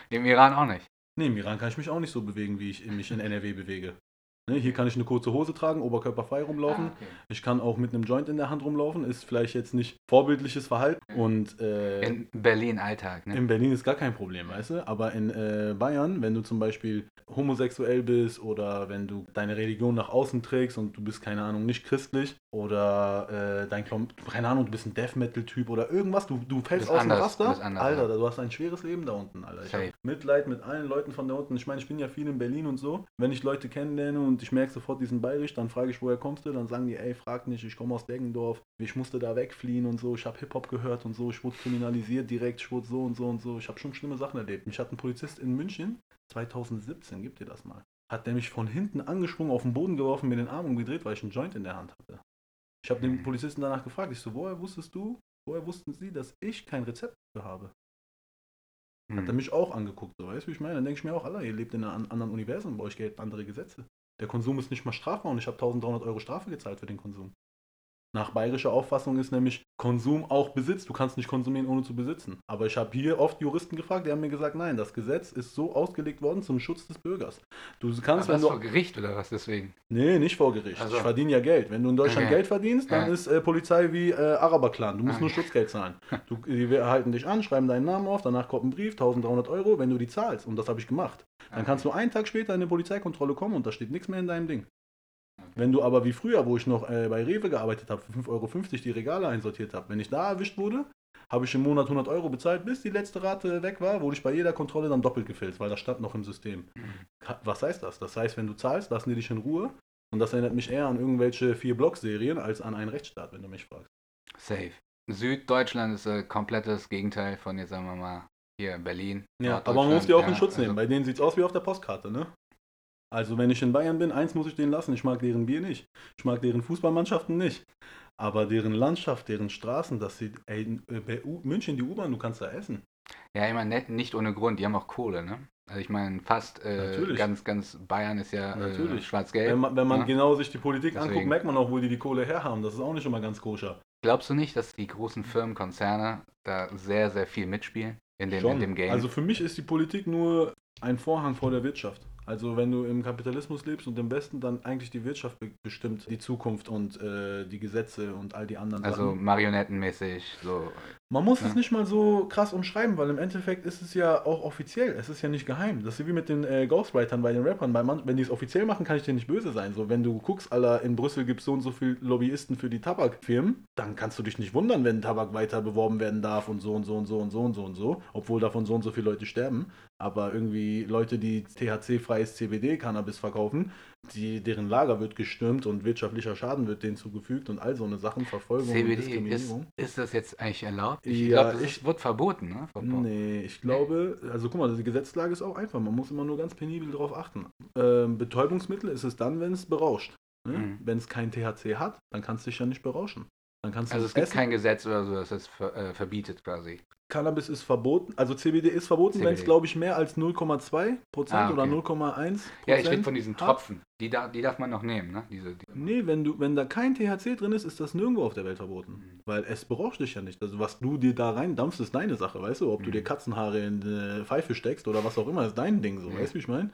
Im Iran auch nicht. Nee, im Iran kann ich mich auch nicht so bewegen, wie ich mich in NRW bewege. Ne, hier kann ich eine kurze Hose tragen, oberkörperfrei rumlaufen. Ah, okay. Ich kann auch mit einem Joint in der Hand rumlaufen. Ist vielleicht jetzt nicht vorbildliches Verhalten. Und äh, In Berlin Alltag, ne? in Berlin ist gar kein Problem, weißt du? Aber in äh, Bayern, wenn du zum Beispiel homosexuell bist oder wenn du deine Religion nach außen trägst und du bist, keine Ahnung, nicht christlich oder äh, dein Klom keine Ahnung, du bist ein Death Metal-Typ oder irgendwas, du, du fällst aus dem anders, du Raster. anders, Alter, ja. du hast ein schweres Leben da unten, Alter. Ich Safe. hab Mitleid mit allen Leuten von da unten. Ich meine, ich bin ja viel in Berlin und so. Wenn ich Leute kennenlerne und ich merke sofort diesen Bayerisch, dann frage ich, woher kommst du? Dann sagen die, ey, frag nicht, ich komme aus Deggendorf, ich musste da wegfliehen und so, ich habe Hip-Hop gehört und so, ich wurde kriminalisiert direkt, ich wurde so und so und so. Ich habe schon schlimme Sachen erlebt. Mich hat ein Polizist in München, 2017, gib dir das mal, hat der mich von hinten angesprungen, auf den Boden geworfen, mir den Arm umgedreht, weil ich einen Joint in der Hand hatte. Ich habe den Mhm. Polizisten danach gefragt, ich so, woher wusstest du, woher wussten sie, dass ich kein Rezept dafür habe? Hat er Hm. mich auch angeguckt, so, weißt du, wie ich meine? Dann denke ich mir auch, Alter, ihr lebt in einem an- anderen Universum, bei euch gelten andere Gesetze. Der Konsum ist nicht mal strafbar und ich habe 1300 Euro Strafe gezahlt für den Konsum. Nach bayerischer Auffassung ist nämlich Konsum auch Besitz. Du kannst nicht konsumieren, ohne zu besitzen. Aber ich habe hier oft Juristen gefragt, die haben mir gesagt, nein, das Gesetz ist so ausgelegt worden zum Schutz des Bürgers. Du kannst, Aber wenn das vor du... Gericht oder was deswegen? Nee, nicht vor Gericht. Ach so. Ich verdiene ja Geld. Wenn du in Deutschland Okay. Geld verdienst, dann Ja. ist äh, Polizei wie äh, Araber-Clan. Du musst Ah. nur Schutzgeld zahlen. Du, die halten dich an, schreiben deinen Namen auf, danach kommt ein Brief, 1300 Euro, wenn du die zahlst. Und das habe ich gemacht. Dann kannst du einen Tag später in eine Polizeikontrolle kommen und da steht nichts mehr in deinem Ding. Wenn du aber wie früher, wo ich noch äh, bei Rewe gearbeitet habe, für 5,50 Euro die Regale einsortiert habe, wenn ich da erwischt wurde, habe ich im Monat 100 Euro bezahlt, bis die letzte Rate weg war, wurde ich bei jeder Kontrolle dann doppelt gefällt, weil das stand noch im System. Ka- Was heißt das? Das heißt, wenn du zahlst, lassen die dich in Ruhe. Und das erinnert mich eher an irgendwelche vier Block-Serien als an einen Rechtsstaat, wenn du mich fragst. Safe. Süddeutschland ist ein komplettes Gegenteil von jetzt sagen wir mal hier Berlin. Ja, aber man muss die auch in Schutz nehmen. also- Bei denen sieht es aus wie auf der Postkarte, ne? Also wenn ich in Bayern bin, eins muss ich denen lassen. Ich mag deren Bier nicht. Ich mag deren Fußballmannschaften nicht. Aber deren Landschaft, deren Straßen, das sieht, ey, äh, bei U München die U-Bahn, du kannst da essen. Ja, ich meine, nicht, ohne Grund, die haben auch Kohle, ne? Also ich meine, fast äh, ganz, ganz Bayern ist ja äh, schwarz-gelb. Wenn man, wenn man ja. genau sich die Politik Deswegen. anguckt, merkt man auch, wo die die Kohle herhaben. Das ist auch nicht immer ganz koscher. Glaubst du nicht, dass die großen Firmen, Konzerne da sehr, sehr viel mitspielen in dem, in dem Game? Also für mich ist die Politik nur ein Vorhang vor der Wirtschaft. Also wenn du im Kapitalismus lebst und im Westen, dann eigentlich die Wirtschaft be bestimmt die Zukunft und äh, die Gesetze und all die anderen Also Sachen. marionettenmäßig, so. Man muss Ja. es nicht mal so krass umschreiben, weil im Endeffekt ist es ja auch offiziell. Es ist ja nicht geheim. Das ist wie mit den äh, Ghostwritern bei den Rappern. Bei man, wenn die es offiziell machen, kann ich dir nicht böse sein. So, wenn du guckst, aller in Brüssel gibt es so und so viele Lobbyisten für die Tabakfirmen, dann kannst du dich nicht wundern, wenn Tabak weiter beworben werden darf und so und so und so und so und so und so, obwohl davon so und so viele Leute sterben. Aber irgendwie Leute, die THC-freies CBD-Cannabis verkaufen, die, deren Lager wird gestürmt und wirtschaftlicher Schaden wird denen zugefügt und all so eine Sachen, Verfolgung und CBD, ist, Diskriminierung. ist das jetzt eigentlich erlaubt? Ich Ja, glaube, das ist, wird verboten, ne? Nee, ich glaube, also guck mal, die Gesetzlage ist auch einfach. Man muss immer nur ganz penibel darauf achten. Ähm, Betäubungsmittel ist es dann, wenn es berauscht. Ne? Mhm. Wenn es kein THC hat, dann kannst du dich ja nicht berauschen. Dann kannst du Also es gibt essen. kein Gesetz oder so, das es ver, äh, verbietet quasi. Cannabis ist verboten, also CBD ist verboten, wenn es, glaube ich, mehr als 0,2 Prozent Ah, oder okay. 0,1% Ja, ich rede von diesen hat. Tropfen. Die, da, die darf man noch nehmen, ne? Diese, die, Nee, wenn, du, wenn da kein THC drin ist, ist das nirgendwo auf der Welt verboten. Mhm. Weil es beraucht dich ja nicht. Also was du dir da rein dampfst, ist deine Sache, weißt du? Ob du Mhm. dir Katzenhaare in eine Pfeife steckst oder was auch immer, ist dein Ding so, Ja. weißt du, wie ich meine?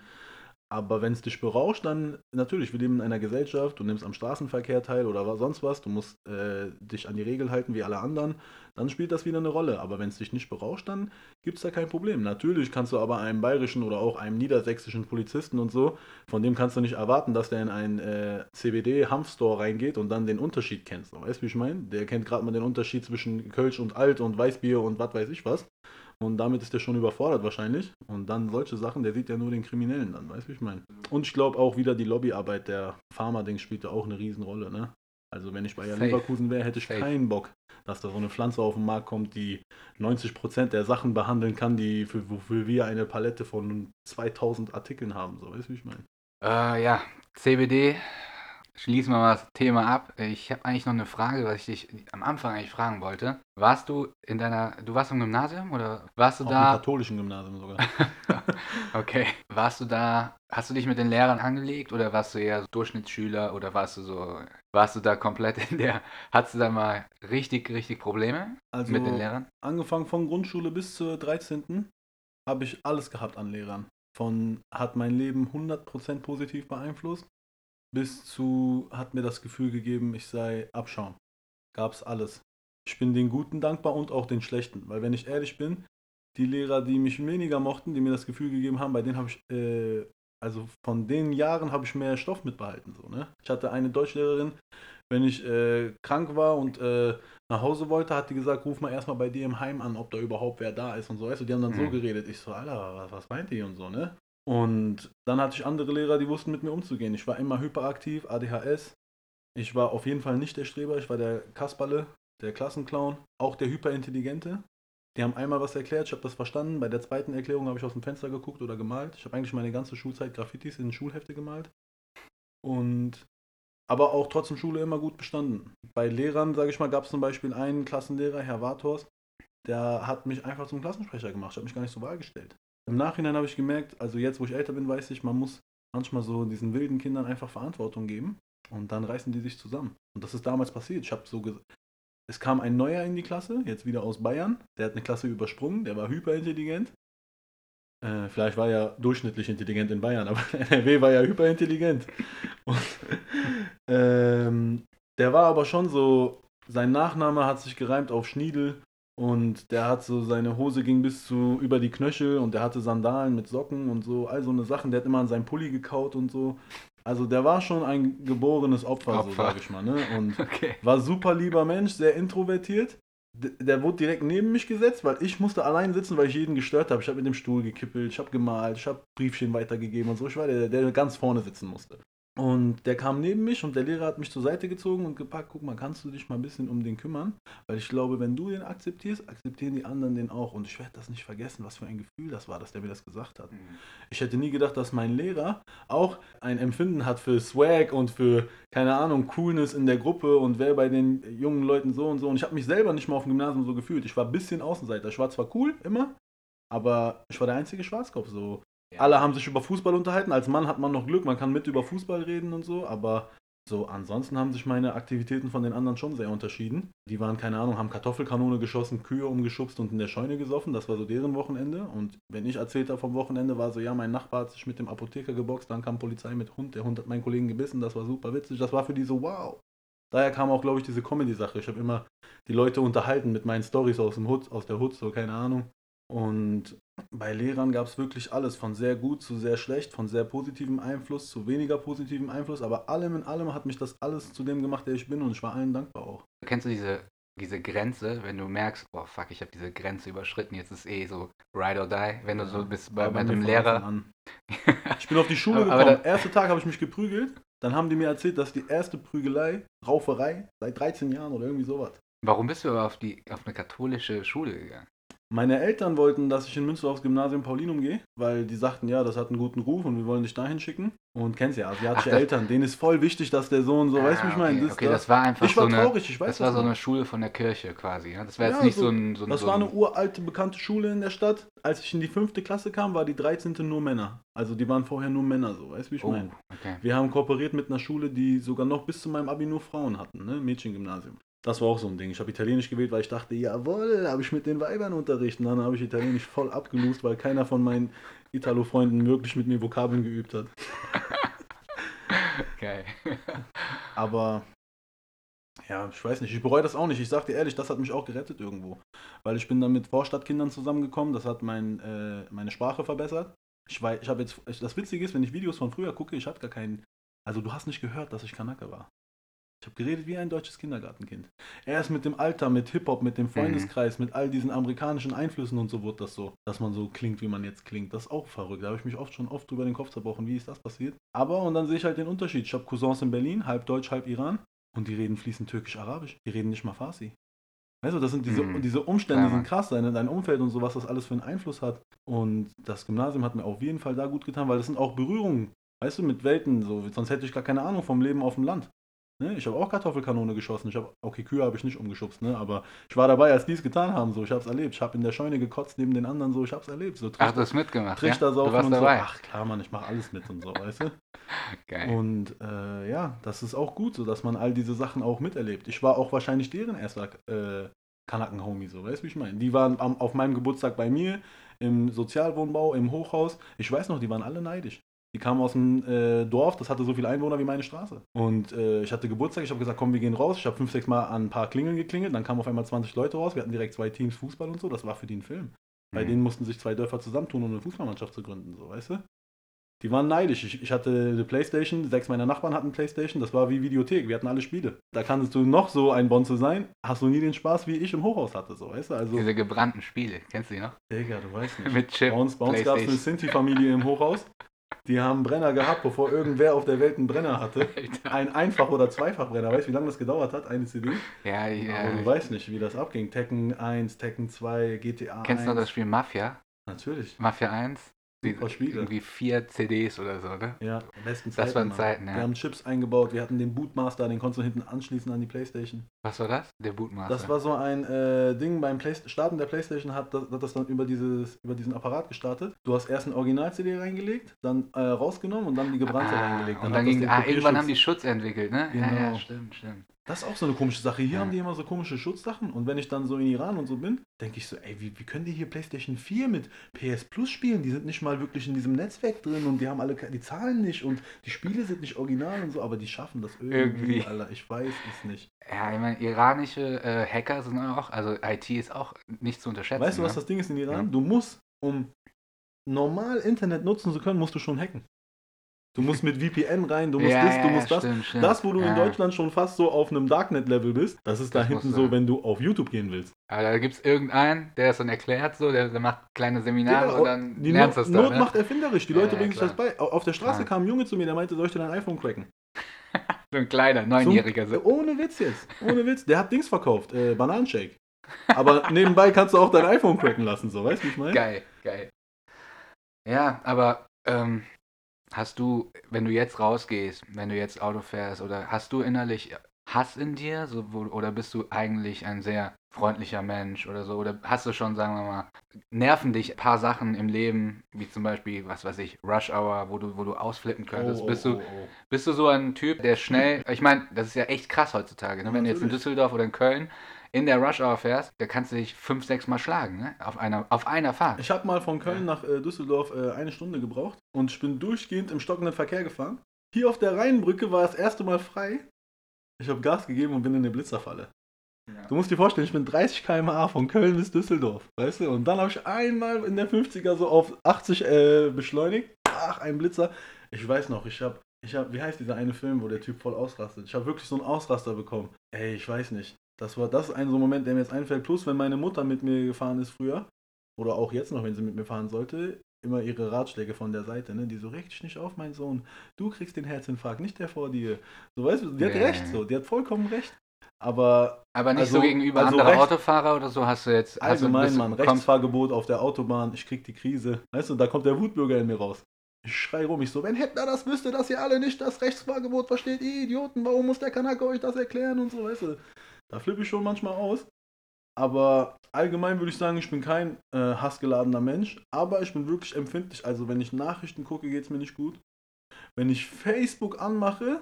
Aber wenn es dich berauscht, dann natürlich, wir leben in einer Gesellschaft, du nimmst am Straßenverkehr teil oder sonst was, du musst äh, dich an die Regel halten wie alle anderen, dann spielt das wieder eine Rolle. Aber wenn es dich nicht berauscht, dann gibt es da kein Problem. Natürlich kannst du aber einem bayerischen oder auch einem niedersächsischen Polizisten und so, von dem kannst du nicht erwarten, dass der in einen äh, CBD-Hanfstore reingeht und dann den Unterschied kennt. So, weißt du, wie ich meine? Der kennt gerade mal den Unterschied zwischen Kölsch und Alt und Weißbier und was weiß ich was. Und damit ist der schon überfordert wahrscheinlich. Und dann solche Sachen, der sieht ja nur den Kriminellen dann, weißt du, wie ich meine? Und ich glaube auch wieder die Lobbyarbeit der Pharma-Dings spielt da auch eine Riesenrolle, ne? Also wenn ich bei Safe. Leverkusen wäre, hätte ich Safe. keinen Bock, dass da so eine Pflanze auf den Markt kommt, die 90% der Sachen behandeln kann, die für, wofür wir eine Palette von 2000 Artikeln haben, so weißt du, wie ich meine? Äh, ja, CBD. Schließen wir mal das Thema ab. Ich habe eigentlich noch eine Frage, was ich dich am Anfang eigentlich fragen wollte. Warst du in deiner, du warst im Gymnasium oder warst du im da? katholischen Gymnasium sogar. Okay. Warst du da, hast du dich mit den Lehrern angelegt oder warst du eher so Durchschnittsschüler oder warst du so, warst du da komplett in der, hattest du da mal richtig, richtig Probleme Also mit den Lehrern? angefangen von Grundschule bis zur 13. habe ich alles gehabt an Lehrern. Von hat mein Leben 100% positiv beeinflusst, bis zu hat mir das Gefühl gegeben, ich sei Abschaum. Gab's alles. Ich bin den Guten dankbar und auch den Schlechten. Weil wenn ich ehrlich bin, die Lehrer, die mich weniger mochten, die mir das Gefühl gegeben haben, bei denen habe ich, äh, also von den Jahren habe ich mehr Stoff mitbehalten. So, ne? Ich hatte eine Deutschlehrerin, wenn ich äh, krank war und äh, nach Hause wollte, hat die gesagt, ruf mal erstmal bei dir im Heim an, ob da überhaupt wer da ist und so. Weißt du, die haben dann so Mhm. geredet. Ich so, Alter, was, was meint ihr und so, ne? Und dann hatte ich andere Lehrer, die wussten mit mir umzugehen. Ich war immer hyperaktiv, ADHS. Ich war auf jeden Fall nicht der Streber, ich war der Kasperle, der Klassenclown, auch der Hyperintelligente. Die haben einmal was erklärt, ich habe das verstanden. Bei der zweiten Erklärung habe ich aus dem Fenster geguckt oder gemalt. Ich habe eigentlich meine ganze Schulzeit Graffitis in Schulhefte gemalt. Und aber auch trotzdem Schule immer gut bestanden. Bei Lehrern, sage ich mal, gab es zum Beispiel einen Klassenlehrer, Herr Warthorst, der hat mich einfach zum Klassensprecher gemacht. Ich habe mich gar nicht zur Wahl gestellt. Im Nachhinein habe ich gemerkt, also jetzt, wo ich älter bin, weiß ich, man muss manchmal so diesen wilden Kindern einfach Verantwortung geben und dann reißen die sich zusammen. Und das ist damals passiert. Ich habe so es kam ein neuer in die Klasse, jetzt wieder aus Bayern. Der hat eine Klasse übersprungen, der war hyperintelligent. Äh, vielleicht war er durchschnittlich intelligent in Bayern, aber NRW war ja hyperintelligent. Und, ähm, der war aber schon so, sein Nachname hat sich gereimt auf Schniedel und der hat so, seine Hose ging bis zu über die Knöchel und der hatte Sandalen mit Socken und so, all so eine Sachen. Der hat immer an seinem Pulli gekaut und so. Also der war schon ein geborenes Opfer, so Opfer. sag ich mal. Ne? Und Okay. war super lieber Mensch, sehr introvertiert. D- Der wurde direkt neben mich gesetzt, weil ich musste allein sitzen, weil ich jeden gestört habe. Ich habe mit dem Stuhl gekippelt, ich habe gemalt, ich habe Briefchen weitergegeben und so. Ich war der, der ganz vorne sitzen musste. Und der kam neben mich und der Lehrer hat mich zur Seite gezogen und gepackt, guck mal, kannst du dich mal ein bisschen um den kümmern? Weil ich glaube, wenn du den akzeptierst, akzeptieren die anderen den auch. Und ich werde das nicht vergessen, was für ein Gefühl das war, dass der mir das gesagt hat. Ich hätte nie gedacht, dass mein Lehrer auch ein Empfinden hat für Swag und für, keine Ahnung, Coolness in der Gruppe und wer bei den jungen Leuten so und so. Und ich habe mich selber nicht mal auf dem Gymnasium so gefühlt. Ich war ein bisschen Außenseiter. Ich war zwar cool, immer, aber ich war der einzige Schwarzkopf. So. Alle haben sich über Fußball unterhalten. Als Mann hat man noch Glück, man kann mit über Fußball reden und so, aber so ansonsten haben sich meine Aktivitäten von den anderen schon sehr unterschieden. Die waren, keine Ahnung, haben Kartoffelkanone geschossen, Kühe umgeschubst und in der Scheune gesoffen. Das war so deren Wochenende. Und wenn ich erzählt habe vom Wochenende, war so, ja, mein Nachbar hat sich mit dem Apotheker geboxt, dann kam Polizei mit Hund, der Hund hat meinen Kollegen gebissen, das war super witzig. Das war für die so, wow. Daher kam auch, glaube ich, diese Comedy-Sache. Ich habe immer die Leute unterhalten mit meinen Stories aus dem Hut, aus der Hut, so keine Ahnung. Und bei Lehrern gab es wirklich alles, von sehr gut zu sehr schlecht, von sehr positivem Einfluss zu weniger positivem Einfluss, aber allem in allem hat mich das alles zu dem gemacht, der ich bin und ich war allen dankbar auch. Kennst du diese, diese Grenze, wenn du merkst, oh fuck, ich habe diese Grenze überschritten, jetzt ist eh so ride or die, wenn du so bist bei, bei von Lehrer. Ich bin auf die Schule Aber- aber gekommen. Erster Tag habe ich mich geprügelt. Dann haben die mir erzählt, dass die erste Prügelei, Rauferei, seit 13 Jahren oder irgendwie sowas. Warum bist du aber auf, die, auf eine katholische Schule gegangen? Meine Eltern wollten, dass ich in Münster aufs Gymnasium Paulinum gehe, weil die sagten, ja, das hat einen guten Ruf und wir wollen dich dahin schicken. Und kennst ja, asiatische Ach, das- Eltern, denen ist voll wichtig, dass der Sohn so, Ah, weißt du, wie ich meine? Okay, Das, okay, das war einfach ich war so eine, traurig, ich weiß das war so eine Schule von der Kirche quasi. Ja? Das war jetzt Ja, nicht so- so ein... So ein Das war ein, eine uralte, bekannte Schule in der Stadt. Als ich in die fünfte Klasse kam, war die 13. nur Männer. Also die waren vorher nur Männer, so, weißt du, wie ich Oh, meine? okay. Wir haben kooperiert mit einer Schule, die sogar noch bis zu meinem Abi nur Frauen hatten, ne? Mädchengymnasium. Das war auch so ein Ding. Ich habe Italienisch gewählt, weil ich dachte, jawohl, habe ich mit den Weibern Unterricht. Und dann habe ich Italienisch voll abgelust, weil keiner von meinen Italo-Freunden wirklich mit mir Vokabeln geübt hat. Geil. Aber ja, ich weiß nicht, ich bereue das auch nicht. Ich sag dir ehrlich, das hat mich auch gerettet irgendwo. Weil ich bin dann mit Vorstadtkindern zusammengekommen, das hat mein, äh, meine Sprache verbessert. Ich weiß, ich habe jetzt, das Witzige ist, wenn ich Videos von früher gucke, ich hatte gar keinen, also du hast nicht gehört, dass ich Kanake war. Ich habe geredet wie ein deutsches Kindergartenkind. Erst mit dem Alter, mit Hip-Hop, mit dem Freundeskreis, mit all diesen amerikanischen Einflüssen und so wurde das so, dass man so klingt, wie man jetzt klingt. Das ist auch verrückt. Da habe ich mich oft schon oft drüber den Kopf zerbrochen, wie ist das passiert. Aber, und dann sehe ich halt den Unterschied. Ich habe Cousins in Berlin, halb Deutsch, halb Iran. Und die reden fließend Türkisch-Arabisch. Die reden nicht mal Farsi. Weißt du, das sind diese, Mhm. diese Umstände, Ja, sind krass, dein, dein Umfeld und so, was das alles für einen Einfluss hat. Und das Gymnasium hat mir auf jeden Fall da gut getan, weil das sind auch Berührungen, weißt du, mit Welten, so, sonst hätte ich gar keine Ahnung vom Leben auf dem Land. Ne? Ich habe auch Kartoffelkanone geschossen. Ich habe, okay, Kühe habe ich nicht umgeschubst, ne? aber ich war dabei, als die es getan haben. So. Ich habe es erlebt. Ich habe in der Scheune gekotzt neben den anderen. So. Ich habe es erlebt. So, Ach, du hast mitgemacht, Trichter ja? Saufen und dabei. so. Ach klar, Mann, ich mache alles mit und so, weißt du? Geil. Und äh, ja, das ist auch gut, so dass man all diese Sachen auch miterlebt. Ich war auch wahrscheinlich deren erster äh, Kanaken-Homie, so, weißt du, wie ich meine? Die waren am, auf meinem Geburtstag bei mir im Sozialwohnbau, im Hochhaus. Ich weiß noch, die waren alle neidisch. Die kamen aus dem äh, Dorf, das hatte so viele Einwohner wie meine Straße. Und äh, ich hatte Geburtstag, ich habe gesagt, komm, wir gehen raus. Ich habe fünf, sechs Mal an ein paar Klingeln geklingelt, dann kamen auf einmal 20 Leute raus. Wir hatten direkt zwei Teams Fußball und so, das war für die ein Film. Bei Mhm. denen mussten sich zwei Dörfer zusammentun, um eine Fußballmannschaft zu gründen, so, weißt du? Die waren neidisch. Ich, ich hatte eine Playstation, sechs meiner Nachbarn hatten Playstation, das war wie Videothek, wir hatten alle Spiele. Da kannst du noch so ein Bonze sein, hast du nie den Spaß, wie ich im Hochhaus hatte, so, weißt du? Also, Diese gebrannten Spiele, kennst du die noch? Digga, du weißt nicht. Mit Chip, Bei uns, bei uns gab es eine. Sinti-Familie im Hochhaus, die haben einen Brenner gehabt, bevor irgendwer auf der Welt einen Brenner hatte. Alter. Ein Einfach- oder Zweifachbrenner. Weißt du, wie lange das gedauert hat, eine CD? Ja, Aber ja. du weißt nicht, wie das abging. Tekken 1, Tekken 2, GTA Kennst du 1. noch das Spiel Mafia? Natürlich. Mafia 1? Die, irgendwie vier CDs oder so, ne? Ja, am besten Das waren. Zeiten, ja. Wir haben Chips eingebaut, wir hatten den Bootmaster, den konntest du hinten anschließen an die Playstation. Was war das? Der Bootmaster. Das war so ein äh, Ding beim Play Starten der Playstation hat das, hat das dann über, dieses, über diesen Apparat gestartet. Du hast erst ein Original-CD reingelegt, dann äh, rausgenommen und dann die gebrannte ah, reingelegt. und hat dann ging, ah, irgendwann haben die Schutz entwickelt, ne? Ja, ja, Genau. stimmt, stimmt. Das ist auch so eine komische Sache. Hier Ja. haben die immer so komische Schutzsachen und wenn ich dann so in Iran und so bin, denke ich so, ey, wie, wie können die hier PlayStation 4 mit PS Plus spielen? Die sind nicht mal wirklich in diesem Netzwerk drin und die haben alle die Zahlen nicht und die Spiele sind nicht original und so, aber die schaffen das irgendwie, Irgendwie. Alter. Ich weiß es nicht. Ja, ich meine, iranische äh, Hacker sind auch, also IT ist auch nicht zu unterschätzen. Weißt du, was ne? das Ding ist in Iran? Ja. Du musst, um normal Internet nutzen zu können, musst du schon hacken. Du musst mit VPN rein, du musst ja, das, du ja, musst das. stimmt, stimmt. Das, wo du in Ja. Deutschland schon fast so auf einem Darknet-Level bist, das ist da Das hinten musst so, wenn du auf YouTube gehen willst. Aber da gibt es irgendeinen, der das dann erklärt, so, der, der macht kleine Seminare Digga, und dann die lernst du das dann. Not ne? macht erfinderisch, die Ja, Leute ja, bringen sich das bei. Au- Auf der Straße kam ein Junge zu mir, der meinte, soll ich dir dein iPhone cracken? So ein kleiner, neunjähriger. So. ohne Witz jetzt, ohne Witz. Der hat Dings verkauft, äh, Bananenshake. Aber nebenbei kannst du auch dein iPhone cracken lassen, so, weißt du, wie ich meine? Geil, geil. Ja, aber ähm, hast du, wenn du jetzt rausgehst, wenn du jetzt Auto fährst, oder hast du innerlich Hass in dir? So, wo, oder bist du eigentlich ein sehr freundlicher Mensch oder so? Oder hast du schon, sagen wir mal, nerven dich ein paar Sachen im Leben, wie zum Beispiel, was weiß ich, Rush Hour, wo du, wo du ausflippen könntest? Oh, oh, bist, du, oh, oh. bist du so ein Typ, der schnell, ich meine, das ist ja echt krass heutzutage, ne? wenn du jetzt in. Düsseldorf oder in Köln in der Rush Hour fährst, da kannst du dich fünf, sechs Mal schlagen, ne? auf, einer, auf einer Fahrt. Ich habe mal von Köln nach äh, Düsseldorf äh, eine Stunde gebraucht und ich bin durchgehend im stockenden Verkehr gefahren. Hier auf der Rheinbrücke war das erste Mal frei. Ich habe Gas gegeben und bin in eine Blitzerfalle. Du musst dir vorstellen, ich bin 30 km/h von Köln bis Düsseldorf, weißt du? Und dann habe ich einmal in der 50er so auf 80 äh, beschleunigt. Ach, ein Blitzer. Ich weiß noch, ich habe, ich habe, wie heißt dieser eine Film, wo der Typ voll ausrastet? Ich habe wirklich so einen Ausraster bekommen. Ey, ich weiß nicht. Das war das ein so Moment, der mir jetzt einfällt. Plus, wenn meine Mutter mit mir gefahren ist früher, oder auch jetzt noch, wenn sie mit mir fahren sollte, immer ihre Ratschläge von der Seite, ne? Die so, reg dich nicht auf, mein Sohn. Du kriegst den Herzinfarkt, nicht der vor dir. So, weißt du, die hat Ja. recht, so. Die hat vollkommen recht. Aber Aber nicht Also- so gegenüber also anderer recht- Autofahrer oder so hast du jetzt. allgemein, du- Mann, Rechtsfahrgebot auf der Autobahn, ich krieg die Krise. Weißt du, da kommt der Wutbürger in mir raus. Ich schrei rum, ich so, wenn Hettner das wüsste, dass ihr alle nicht das Rechtsfahrgebot versteht, ihr Idioten, warum muss der Kanake euch das erklären und so, weißt du. Da flippe ich schon manchmal aus. Aber allgemein würde ich sagen, ich bin kein äh, hassgeladener Mensch, aber ich bin wirklich empfindlich. Also wenn ich Nachrichten gucke, geht es mir nicht gut. Wenn ich Facebook anmache,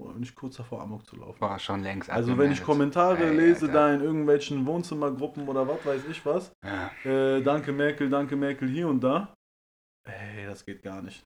oder bin ich kurz davor, Amok zu laufen. Boah, schon längst. Also wenn ich. Kommentare Ey, lese Alter. da in irgendwelchen Wohnzimmergruppen oder was weiß ich was, Ja. äh, danke Merkel, danke Merkel hier und da. Ey, das geht gar nicht.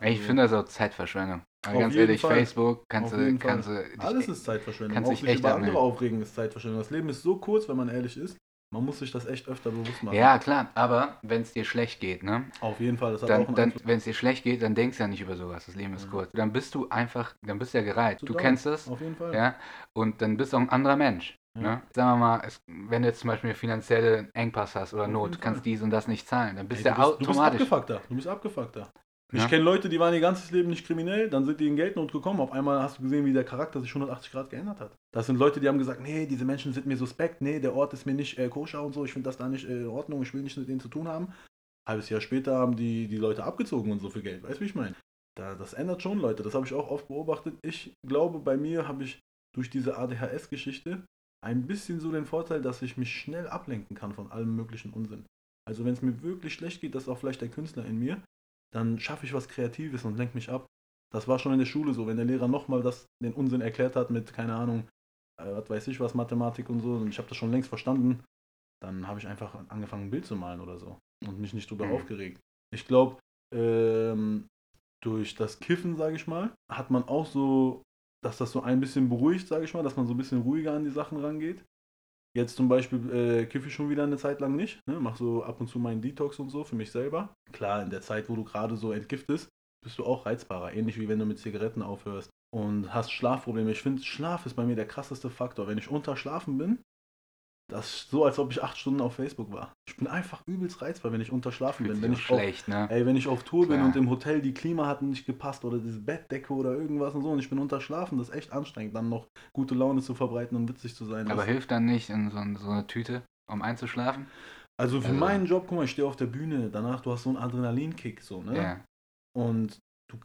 Ey, Ich Also, finde das auch Zeitverschwendung. Auf ganz jeden ehrlich, Fall. Facebook kannst Auf du, kannst du. dich- alles ist Zeitverschwendung. kannst Auch dich echt über andere aufregen ist Zeitverschwendung. Das Leben ist so kurz, wenn man ehrlich ist. Man muss sich das echt öfter bewusst machen. Ja, klar, aber wenn es dir schlecht geht, ne? Auf jeden Fall, das hat auch Dann, einen dann wenn es dir schlecht geht, dann denkst du ja nicht über sowas. Das Leben ist Mhm. kurz. Dann bist du einfach, dann bist du ja gereizt. Zu Du doll. kennst es, Auf jeden Fall. ja, und dann bist du auch ein anderer Mensch. Ja. Ne? Sagen wir mal, es, wenn du jetzt zum Beispiel finanzielle Engpass hast oder Not, du kannst dies und das nicht zahlen, dann bist Ey, du du, bist, du bist automatisch. abgefuckter. Du bist abgefuckter. Ich Ja. kenne Leute, die waren ihr ganzes Leben nicht kriminell, dann sind die in Geldnot gekommen. Auf einmal hast du gesehen, wie der Charakter sich 180 Grad geändert hat. Das sind Leute, die haben gesagt, nee, diese Menschen sind mir suspekt, nee, der Ort ist mir nicht äh, koscher und so, ich finde das da nicht äh, in Ordnung, ich will nicht mit denen zu tun haben. Halbes Jahr später haben die die Leute abgezogen und so viel Geld. Weißt du, wie ich meine? Da, das ändert schon Leute, das habe ich auch oft beobachtet. Ich glaube, bei mir habe ich durch diese ADHS-Geschichte ein bisschen so den Vorteil, dass ich mich schnell ablenken kann von allem möglichen Unsinn. Also wenn es mir wirklich schlecht geht, das ist auch vielleicht der Künstler in mir, dann schaffe ich was Kreatives und lenke mich ab. Das war schon in der Schule so, wenn der Lehrer nochmal das, den Unsinn erklärt hat mit, keine Ahnung, äh, was weiß ich was, Mathematik und so, und ich habe das schon längst verstanden, dann habe ich einfach angefangen, ein Bild zu malen oder so und mich nicht drüber Mhm. aufgeregt. Ich glaube, ähm, durch das Kiffen, sage ich mal, hat man auch so, dass das so ein bisschen beruhigt, sage ich mal, dass man so ein bisschen ruhiger an die Sachen rangeht. Jetzt zum Beispiel äh, kiffe ich schon wieder eine Zeit lang nicht, ne? mache so ab und zu meinen Detox und so für mich selber. Klar, in der Zeit, wo du gerade so entgiftest, bist du auch reizbarer, ähnlich wie wenn du mit Zigaretten aufhörst und hast Schlafprobleme. Ich finde, Schlaf ist bei mir der krasseste Faktor. Wenn ich unterschlafen bin, das ist so, als ob ich acht Stunden auf Facebook war. Ich bin einfach übelst reizbar, wenn ich unterschlafen bin. Wenn ich auf, schlecht, ne? Ey, wenn ich auf Tour bin Klar. und im Hotel die Klima hat nicht gepasst oder diese Bettdecke oder irgendwas und so und ich bin unterschlafen, das ist echt anstrengend, dann noch gute Laune zu verbreiten und witzig zu sein. Aber hilft dann nicht in so, so eine Tüte, um einzuschlafen? also für also- meinen Job, guck mal, ich stehe auf der Bühne, danach du hast so einen Adrenalinkick so, ne? Ja. Und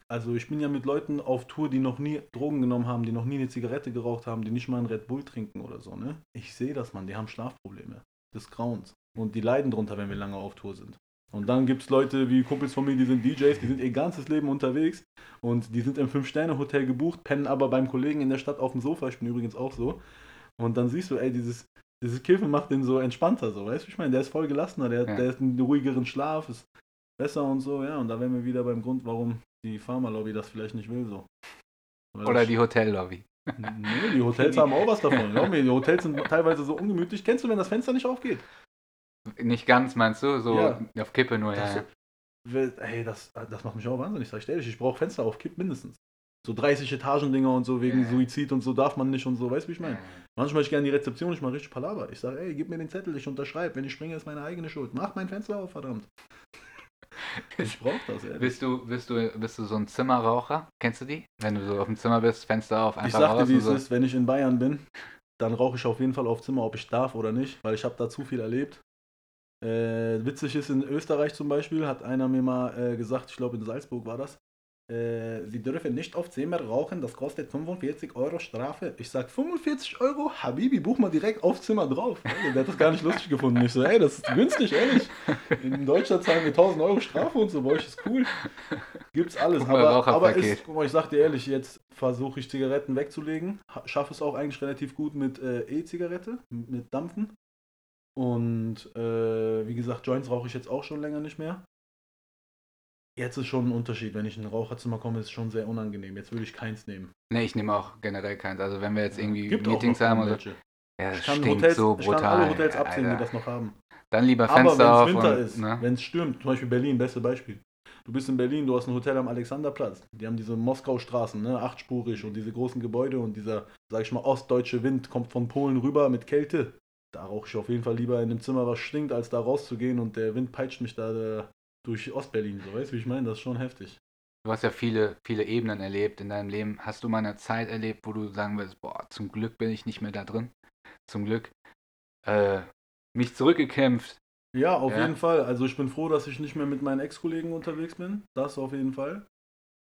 also ich bin ja mit Leuten auf Tour, die noch nie Drogen genommen haben, die noch nie eine Zigarette geraucht haben, die nicht mal einen Red Bull trinken oder so, ne? Ich sehe das, Mann, die haben Schlafprobleme des Grauens. Und die leiden drunter, wenn wir lange auf Tour sind. Und dann gibt es Leute wie Kumpels von mir, die sind DJs, die sind ihr ganzes Leben unterwegs und die sind im Fünf-Sterne-Hotel gebucht, pennen aber beim Kollegen in der Stadt auf dem Sofa. Ich bin übrigens auch so. Und dann siehst du, ey, dieses, dieses Kiffen macht den so entspannter, so, weißt du, ich meine, der ist voll gelassener, der, Ja. der ist einen ruhigeren Schlaf, ist besser und so, ja. Und da wären wir wieder beim Grund, warum die Pharmalobby das vielleicht nicht will, so. Weil Oder die Hotellobby. Nee, die Hotels haben auch was davon. Glaub mir, die Hotels sind teilweise so ungemütlich. Kennst du, wenn das Fenster nicht aufgeht? Nicht ganz, meinst du? So Ja. auf Kippe nur, ja. Das, ja. Will- Ey, das, das macht mich auch wahnsinnig, sag ich ehrlich. Ich brauche Fenster auf Kipp mindestens. So 30 Etagen-Dinger und so wegen Ja. Suizid und so darf man nicht und so. Weißt du, wie ich meine? Manchmal ich gerne die Rezeption, ich mache richtig Palaver. Ich sage, ey, gib mir den Zettel, ich unterschreibe. Wenn ich springe, ist meine eigene Schuld. Mach mein Fenster auf, verdammt. Ich brauche das, ehrlich. Bist du, bist, du, bist du so ein Zimmerraucher? Kennst du die? Wenn du so auf dem Zimmer bist, Fenster auf, einfach Ich sagte, wie es so. ist, wenn ich in Bayern bin, dann rauche ich auf jeden Fall auf Zimmer, ob ich darf oder nicht, weil ich habe da zu viel erlebt. Äh, witzig ist, in Österreich zum Beispiel hat einer mir mal äh, gesagt, ich glaube in Salzburg war das, äh, Sie dürfen nicht auf Zimmer rauchen, das kostet 45 Euro Strafe. Ich sag 45 Euro, Habibi, buch mal direkt auf Zimmer drauf. Der hat das gar nicht lustig gefunden. Ich so, ey, das ist günstig, ehrlich. In Deutschland zahlen wir 1000 Euro Strafe und so, bei euch ist cool. Gibt's alles. Mal, Aber, aber ist, guck mal, ich sag dir ehrlich, jetzt versuche ich Zigaretten wegzulegen. Ha- Schaffe es auch eigentlich relativ gut mit äh, E-Zigarette, mit Dampfen. Und äh, wie gesagt, Joints rauche ich jetzt auch schon länger nicht mehr. Jetzt ist schon ein Unterschied. Wenn ich in ein Raucherzimmer komme, ist es schon sehr unangenehm. Jetzt würde ich keins nehmen. Nee, ich nehme auch generell keins. Also wenn wir jetzt irgendwie Gibt Meetings haben oder so. Ja, das stinkt Hotels, so ich kann brutal. alle Hotels absehen, die Alter. das noch haben. Dann lieber Aber wenn Fenster es Winter und, ist, ne? wenn es stürmt, zum Beispiel Berlin, beste Beispiel. Du bist in Berlin, du hast ein Hotel am Alexanderplatz. Die haben diese Moskau-Straßen, ne, achtspurig und diese großen Gebäude und dieser, sag ich mal, ostdeutsche Wind kommt von Polen rüber mit Kälte. Da rauche ich auf jeden Fall lieber in einem Zimmer, was stinkt, als da rauszugehen und der Wind peitscht mich da durch Ostberlin. So, weißt du, wie ich meine? Das ist schon heftig. du hast ja viele, viele Ebenen erlebt in deinem Leben. Hast du mal eine Zeit erlebt, wo du sagen würdest, boah, zum Glück bin ich nicht mehr da drin? Zum Glück äh, mich zurückgekämpft. Ja, auf Ja. jeden Fall. Also ich bin froh, dass ich nicht mehr mit meinen Ex-Kollegen unterwegs bin. Das auf jeden Fall.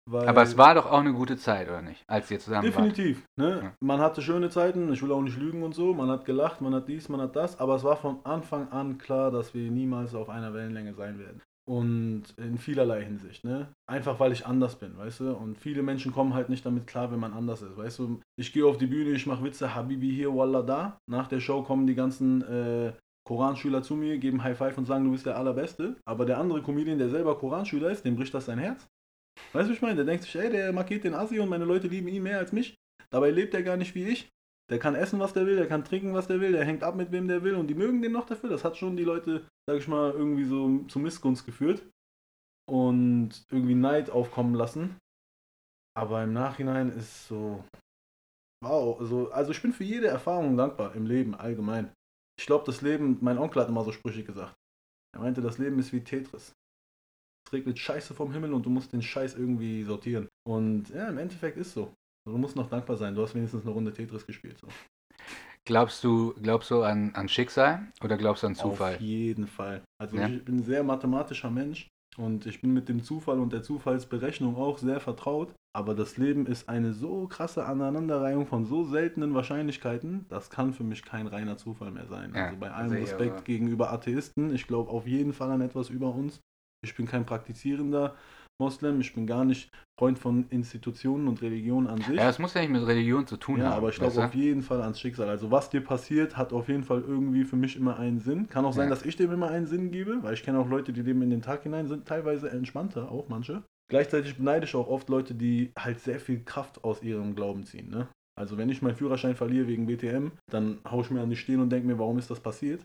Weil Aber es war doch auch eine gute Zeit, oder nicht? Als ihr zusammen wart. Definitiv. Ne? Ja. Man hatte schöne Zeiten, ich will auch nicht lügen und so. Man hat gelacht, man hat dies, man hat das. Aber es war von Anfang an klar, dass wir niemals auf einer Wellenlänge sein werden. Und in vielerlei Hinsicht. Ne? Einfach weil ich anders bin, weißt du? Und viele Menschen kommen halt nicht damit klar, wenn man anders ist. Weißt du, ich gehe auf die Bühne, ich mache Witze, Habibi hier, Wallah da. Nach der Show kommen die ganzen äh, Koranschüler zu mir, geben High Five und sagen, du bist der Allerbeste. Aber der andere Comedian, der selber Koranschüler ist, dem bricht das sein Herz. Weißt du, was ich meine? Der denkt sich, ey, der markiert den Assi und meine Leute lieben ihn mehr als mich. Dabei lebt er gar nicht wie ich. Der kann essen, was der will, der kann trinken, was der will, der hängt ab mit wem der will und die mögen den noch dafür. Das hat schon die Leute, sag ich mal, irgendwie so zu Missgunst geführt und irgendwie Neid aufkommen lassen. Aber im Nachhinein ist so, wow, so, also ich bin für jede Erfahrung dankbar im Leben allgemein. Ich glaube, das Leben, mein Onkel hat immer so Sprüche gesagt. Er meinte, das Leben ist wie Tetris. Es regnet Scheiße vom Himmel und du musst den Scheiß irgendwie sortieren. Und ja, im Endeffekt ist so. Du musst noch dankbar sein. Du hast wenigstens eine Runde Tetris gespielt. So. Glaubst du, glaubst du an, an Schicksal oder glaubst du an Zufall? Auf jeden Fall. Also Ja. ich bin ein sehr mathematischer Mensch und ich bin mit dem Zufall und der Zufallsberechnung auch sehr vertraut. Aber das Leben ist eine so krasse Aneinanderreihung von so seltenen Wahrscheinlichkeiten, das kann für mich kein reiner Zufall mehr sein. Ja, also bei allem Respekt gegenüber Atheisten, ich glaube auf jeden Fall an etwas über uns. Ich bin kein praktizierender Moslem, ich bin gar nicht Freund von Institutionen und Religionen an sich. Ja, das muss ja nicht mit Religion zu tun Ja, haben. aber ich glaube auf jeden Fall ans Schicksal. Also was dir passiert, hat auf jeden Fall irgendwie für mich immer einen Sinn. Kann auch sein, Ja. dass ich dem immer einen Sinn gebe, weil ich kenne auch Leute, die leben in den Tag hinein, sind teilweise entspannter, auch manche. Gleichzeitig beneide ich auch oft Leute, die halt sehr viel Kraft aus ihrem Glauben ziehen. Ne? Also wenn ich meinen Führerschein verliere wegen BTM, dann haue ich mir an die Stirn und denke mir, warum ist das passiert?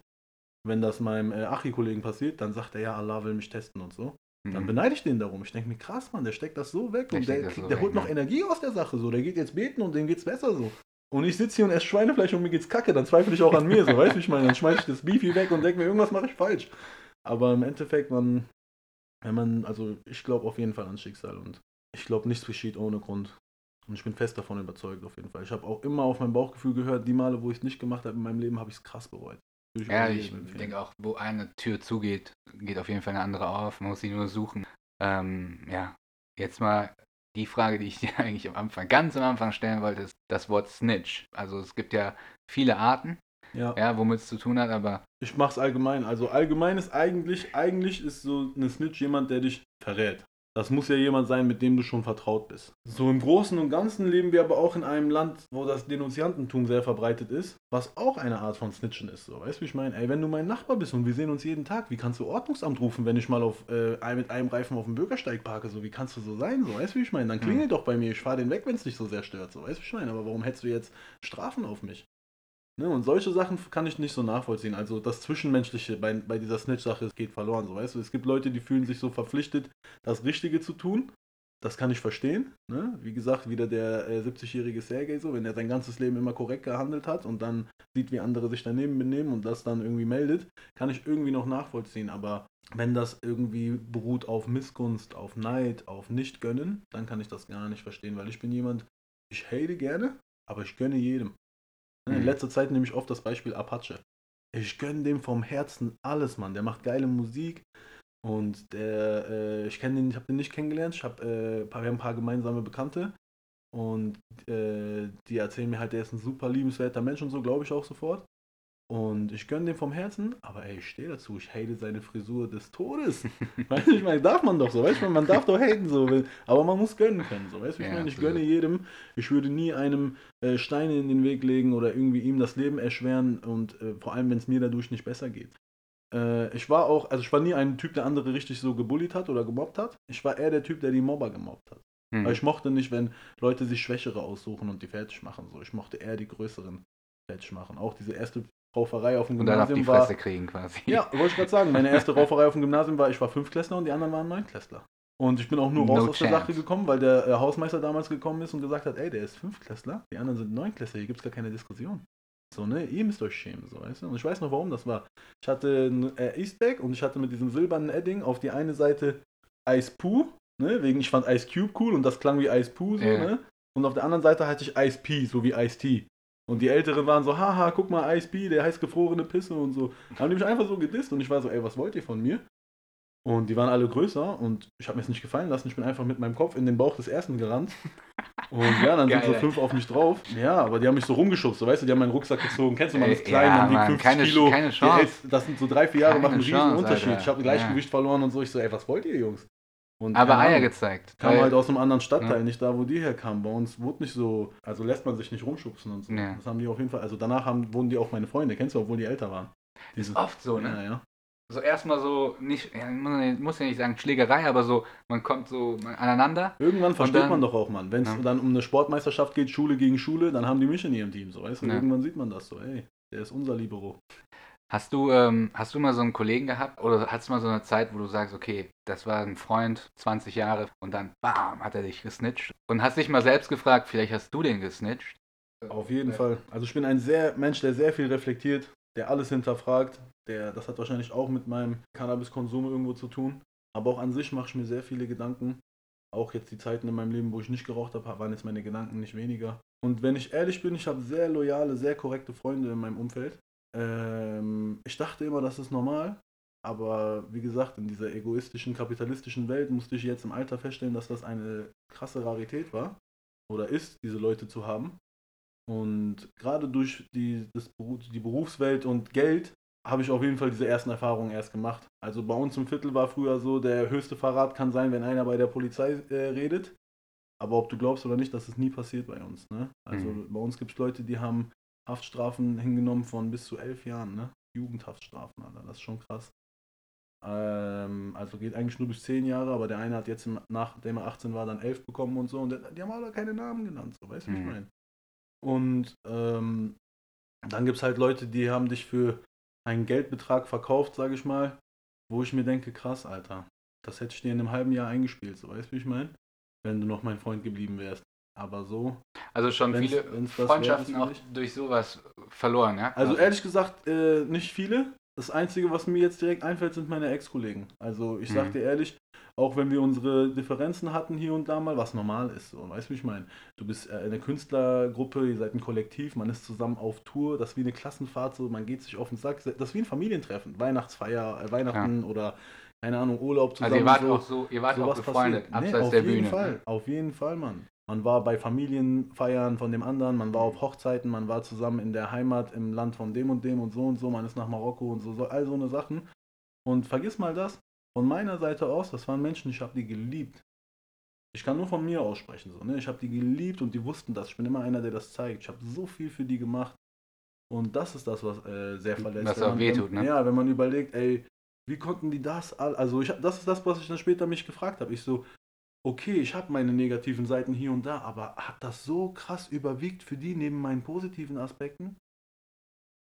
Wenn das meinem äh, Achi-Kollegen passiert, dann sagt er, ja, Allah will mich testen und so. Dann Mhm. beneide ich den darum. Ich denke mir, krass, Mann, der steckt das so weg Der und der, das so der weg, holt noch ne? Energie aus der Sache. So, der geht jetzt beten und dem geht's besser so. Und ich sitze hier und esse Schweinefleisch und mir geht's kacke, dann zweifle ich auch an mir, so, weißt du, ich meine? Dann schmeiße ich das Beefy weg und denke mir, irgendwas mache ich falsch. Aber im Endeffekt, man, wenn man, also ich glaube auf jeden Fall ans Schicksal und ich glaube, nichts geschieht ohne Grund. Und ich bin fest davon überzeugt, auf jeden Fall. Ich habe auch immer auf mein Bauchgefühl gehört, die Male, wo ich es nicht gemacht habe in meinem Leben, habe ich es krass bereut. Würde Ja, ich empfehlen. denke auch, wo eine Tür zugeht, geht auf jeden Fall eine andere auf. Man muss sie nur suchen. Ähm, ja, jetzt mal die Frage, die ich dir eigentlich am Anfang, ganz am Anfang stellen wollte, ist das Wort Snitch. Also es gibt ja viele Arten, Ja. ja, womit es zu tun hat, aber Ich mach's allgemein. Also allgemein ist eigentlich, eigentlich ist so eine Snitch jemand, der dich verrät. Das muss ja jemand sein, mit dem du schon vertraut bist. So im Großen und Ganzen leben wir aber auch in einem Land, wo das Denunziantentum sehr verbreitet ist, was auch eine Art von Snitchen ist. So, weißt du, wie ich meine? Ey, wenn du mein Nachbar bist und wir sehen uns jeden Tag, wie kannst du Ordnungsamt rufen, wenn ich mal auf, äh, mit einem Reifen auf dem Bürgersteig parke? So, wie kannst du so sein? So, weißt du, wie ich meine? Dann klingel doch bei mir, ich fahre den weg, wenn es dich so sehr stört. So, weißt du, wie ich meine? Aber warum hättest du jetzt Strafen auf mich? Ne, und solche Sachen kann ich nicht so nachvollziehen. Also das Zwischenmenschliche bei, bei dieser Snitch-Sache geht verloren. So, weißt du? Es gibt Leute, die fühlen sich so verpflichtet, das Richtige zu tun. Das kann ich verstehen. Ne? Wie gesagt, wieder der äh, 70-jährige Sergei, so, wenn er sein ganzes Leben immer korrekt gehandelt hat und dann sieht, wie andere sich daneben benehmen und das dann irgendwie meldet, kann ich irgendwie noch nachvollziehen. Aber wenn das irgendwie beruht auf Missgunst, auf Neid, auf Nicht-Gönnen, dann kann ich das gar nicht verstehen, weil ich bin jemand, ich hate gerne, aber ich gönne jedem. In Mhm. letzter Zeit nehme ich oft das Beispiel Apache. Ich gönne dem vom Herzen alles, Mann. Der macht geile Musik und der, äh, ich kenne den, ich habe den nicht kennengelernt. Ich habe äh, paar- wir haben ein paar gemeinsame Bekannte und äh, die erzählen mir halt, der ist ein super liebenswerter Mensch und so, glaube ich auch sofort. Und ich gönne dem vom Herzen, aber ey, ich stehe dazu, ich hate seine Frisur des Todes. weißt du, ich meine, darf man doch so, weißt du, man darf doch haten so, aber man muss gönnen können, so, weißt du, ich Ja, meine, ich absolut. gönne jedem, ich würde nie einem äh, Steine in den Weg legen oder irgendwie ihm das Leben erschweren und äh, vor allem, wenn es mir dadurch nicht besser geht. Äh, ich war auch, also ich war nie ein Typ, der andere richtig so gebullied hat oder gemobbt hat. Ich war eher der Typ, der die Mobber gemobbt hat. hm. Weil ich mochte nicht, wenn Leute sich Schwächere aussuchen und die fertig machen. So. Ich mochte eher die Größeren fertig machen. Auch diese erste Rauferei auf dem und dann auf die Gymnasium war. Fresse kriegen quasi. Ja, wollte ich gerade sagen. Meine erste Rauferei auf dem Gymnasium war, ich war Fünftklässler und die anderen waren Neunklässler. Und ich bin auch nur No raus aus der chance. Sache gekommen, weil der äh, Hausmeister damals gekommen ist und gesagt hat, ey, der ist Fünftklässler, die anderen sind Neunklässler, hier gibt es gar keine Diskussion. So, ne, ihr müsst euch schämen, so, weißt du? Und ich weiß noch, warum das war. Ich hatte ein äh, Eastback und ich hatte mit diesem silbernen Edding auf die eine Seite Ice Poo ne? Wegen ich fand Ice Cube cool und das klang wie Ice Poo, so, Ja. ne? Und auf der anderen Seite hatte ich Ice P, so wie Ice T. Und die Älteren waren so, haha, guck mal, Ice P, der heißt gefrorene Pisse und so. Haben die mich einfach so gedisst und ich war so, ey, was wollt ihr von mir? Und die waren alle größer und ich habe mir es nicht gefallen lassen. Ich bin einfach mit meinem Kopf in den Bauch des ersten gerannt. Und ja, dann sind Geil, so ey. fünf auf mich drauf. Ja, aber die haben mich so rumgeschubst, so, weißt du, die haben meinen Rucksack gezogen. Kennst du, man Ey, ist klein, ja, wiegt Mann, 50 keine- Kilo. keine Chance. hält- Das sind so drei, vier Jahre, Keine machen einen riesen Chance, Unterschied. Alter. Ich habe Gleichgewicht verloren und so. Ich so, ey, was wollt ihr, Jungs? Und Aber Eier gezeigt. Kam halt aus einem anderen Stadtteil, Ja. nicht da, wo die herkamen. Bei uns wurde nicht so, also lässt man sich nicht rumschubsen und so. Ja. Das haben die auf jeden Fall, also danach haben, wurden die auch meine Freunde, kennst du, obwohl die älter waren. Dieses, Oft so, ne? Ja, ja. So erstmal so, nicht, ja, muss ja nicht sagen Schlägerei, aber so, man kommt so aneinander. Irgendwann versteht dann- man doch auch, Mann. Wenn es dann um eine Sportmeisterschaft geht, Schule gegen Schule, dann haben die mich in ihrem Team, so, weißt du? Irgendwann sieht man das so, ey, der ist unser Libero. Hast du, ähm, hast du mal so einen Kollegen gehabt oder hattest du mal so eine Zeit, wo du sagst, okay, das war ein Freund, 20 Jahre und dann, bam, hat er dich gesnitcht und hast dich mal selbst gefragt, vielleicht hast du den gesnitcht? Auf jeden Ja. Fall. Also ich bin ein sehr Mensch, der sehr viel reflektiert, der alles hinterfragt. Der, das hat wahrscheinlich auch mit meinem Cannabiskonsum irgendwo zu tun. Aber auch an sich mache ich mir sehr viele Gedanken. Auch jetzt die Zeiten in meinem Leben, wo ich nicht geraucht habe, waren jetzt meine Gedanken nicht weniger. Und wenn ich ehrlich bin, ich habe sehr loyale, sehr korrekte Freunde in meinem Umfeld. Ähm, ich dachte immer, das ist normal. Aber wie gesagt, in dieser egoistischen, kapitalistischen Welt musste ich jetzt im Alter feststellen, dass das eine krasse Rarität war. Oder ist, diese Leute zu haben. Und gerade durch die, das, die Berufswelt und Geld habe ich auf jeden Fall diese ersten Erfahrungen erst gemacht. Also bei uns im Viertel war früher so, der höchste Verrat kann sein, wenn einer bei der Polizei äh, redet. Aber ob du glaubst oder nicht, das ist nie passiert bei uns. Ne? Also Mhm. bei uns gibt es Leute, die haben Haftstrafen hingenommen von bis zu elf Jahren. Ne? Jugendhaftstrafen, Alter. Das ist schon krass. Ähm, also geht eigentlich nur bis zehn Jahre, aber der eine hat jetzt, nachdem er 18 war, dann elf bekommen und so. Und der, die haben alle keine Namen genannt. So, weißt du, wie ich Mhm. meine? Und ähm, dann gibt es halt Leute, die haben dich für einen Geldbetrag verkauft, sage ich mal, wo ich mir denke, krass, Alter, das hätte ich dir in einem halben Jahr eingespielt, so weißt du, wie ich meine? Wenn du noch mein Freund geblieben wärst. Aber so. Also schon Wenn's- viele wenn's Freundschaften auch durch sowas verloren, ja? Also quasi. ehrlich gesagt, äh, nicht viele. Das Einzige, was mir jetzt direkt einfällt, sind meine Ex-Kollegen. Also ich sag Mhm. dir ehrlich, auch wenn wir unsere Differenzen hatten hier und da mal, was normal ist, so, weißt du, wie ich meine? Du bist äh, eine Künstlergruppe, ihr seid ein Kollektiv, man ist zusammen auf Tour, das ist wie eine Klassenfahrt, so, man geht sich auf den Sack, das ist wie ein Familientreffen, Weihnachtsfeier, äh, Weihnachten oder keine Ahnung, Urlaub zusammen. Also ihr wart so. auch so, ihr wart auch befreundet, passiert. Nee, abseits auf der jeden Bühne. Fall, ne? auf jeden Fall, Mann. Man war bei Familienfeiern von dem anderen, man war auf Hochzeiten, man war zusammen in der Heimat im Land von dem und dem und so und so, man ist nach Marokko und so, so all so eine Sachen. Und vergiss mal das, von meiner Seite aus, das waren Menschen, ich habe die geliebt. Ich kann nur von mir aussprechen, so, ne? Ich habe die geliebt und die wussten das. Ich bin immer einer, der das zeigt. Ich habe so viel für die gemacht. Und das ist das, was äh, sehr verletzt. Was auch wehtut, ne? Ja, wenn man überlegt, ey, wie konnten die das all, also ich, das ist das, was ich dann später mich gefragt habe. Ich so, okay, ich habe meine negativen Seiten hier und da, aber hat das so krass überwiegt für die neben meinen positiven Aspekten?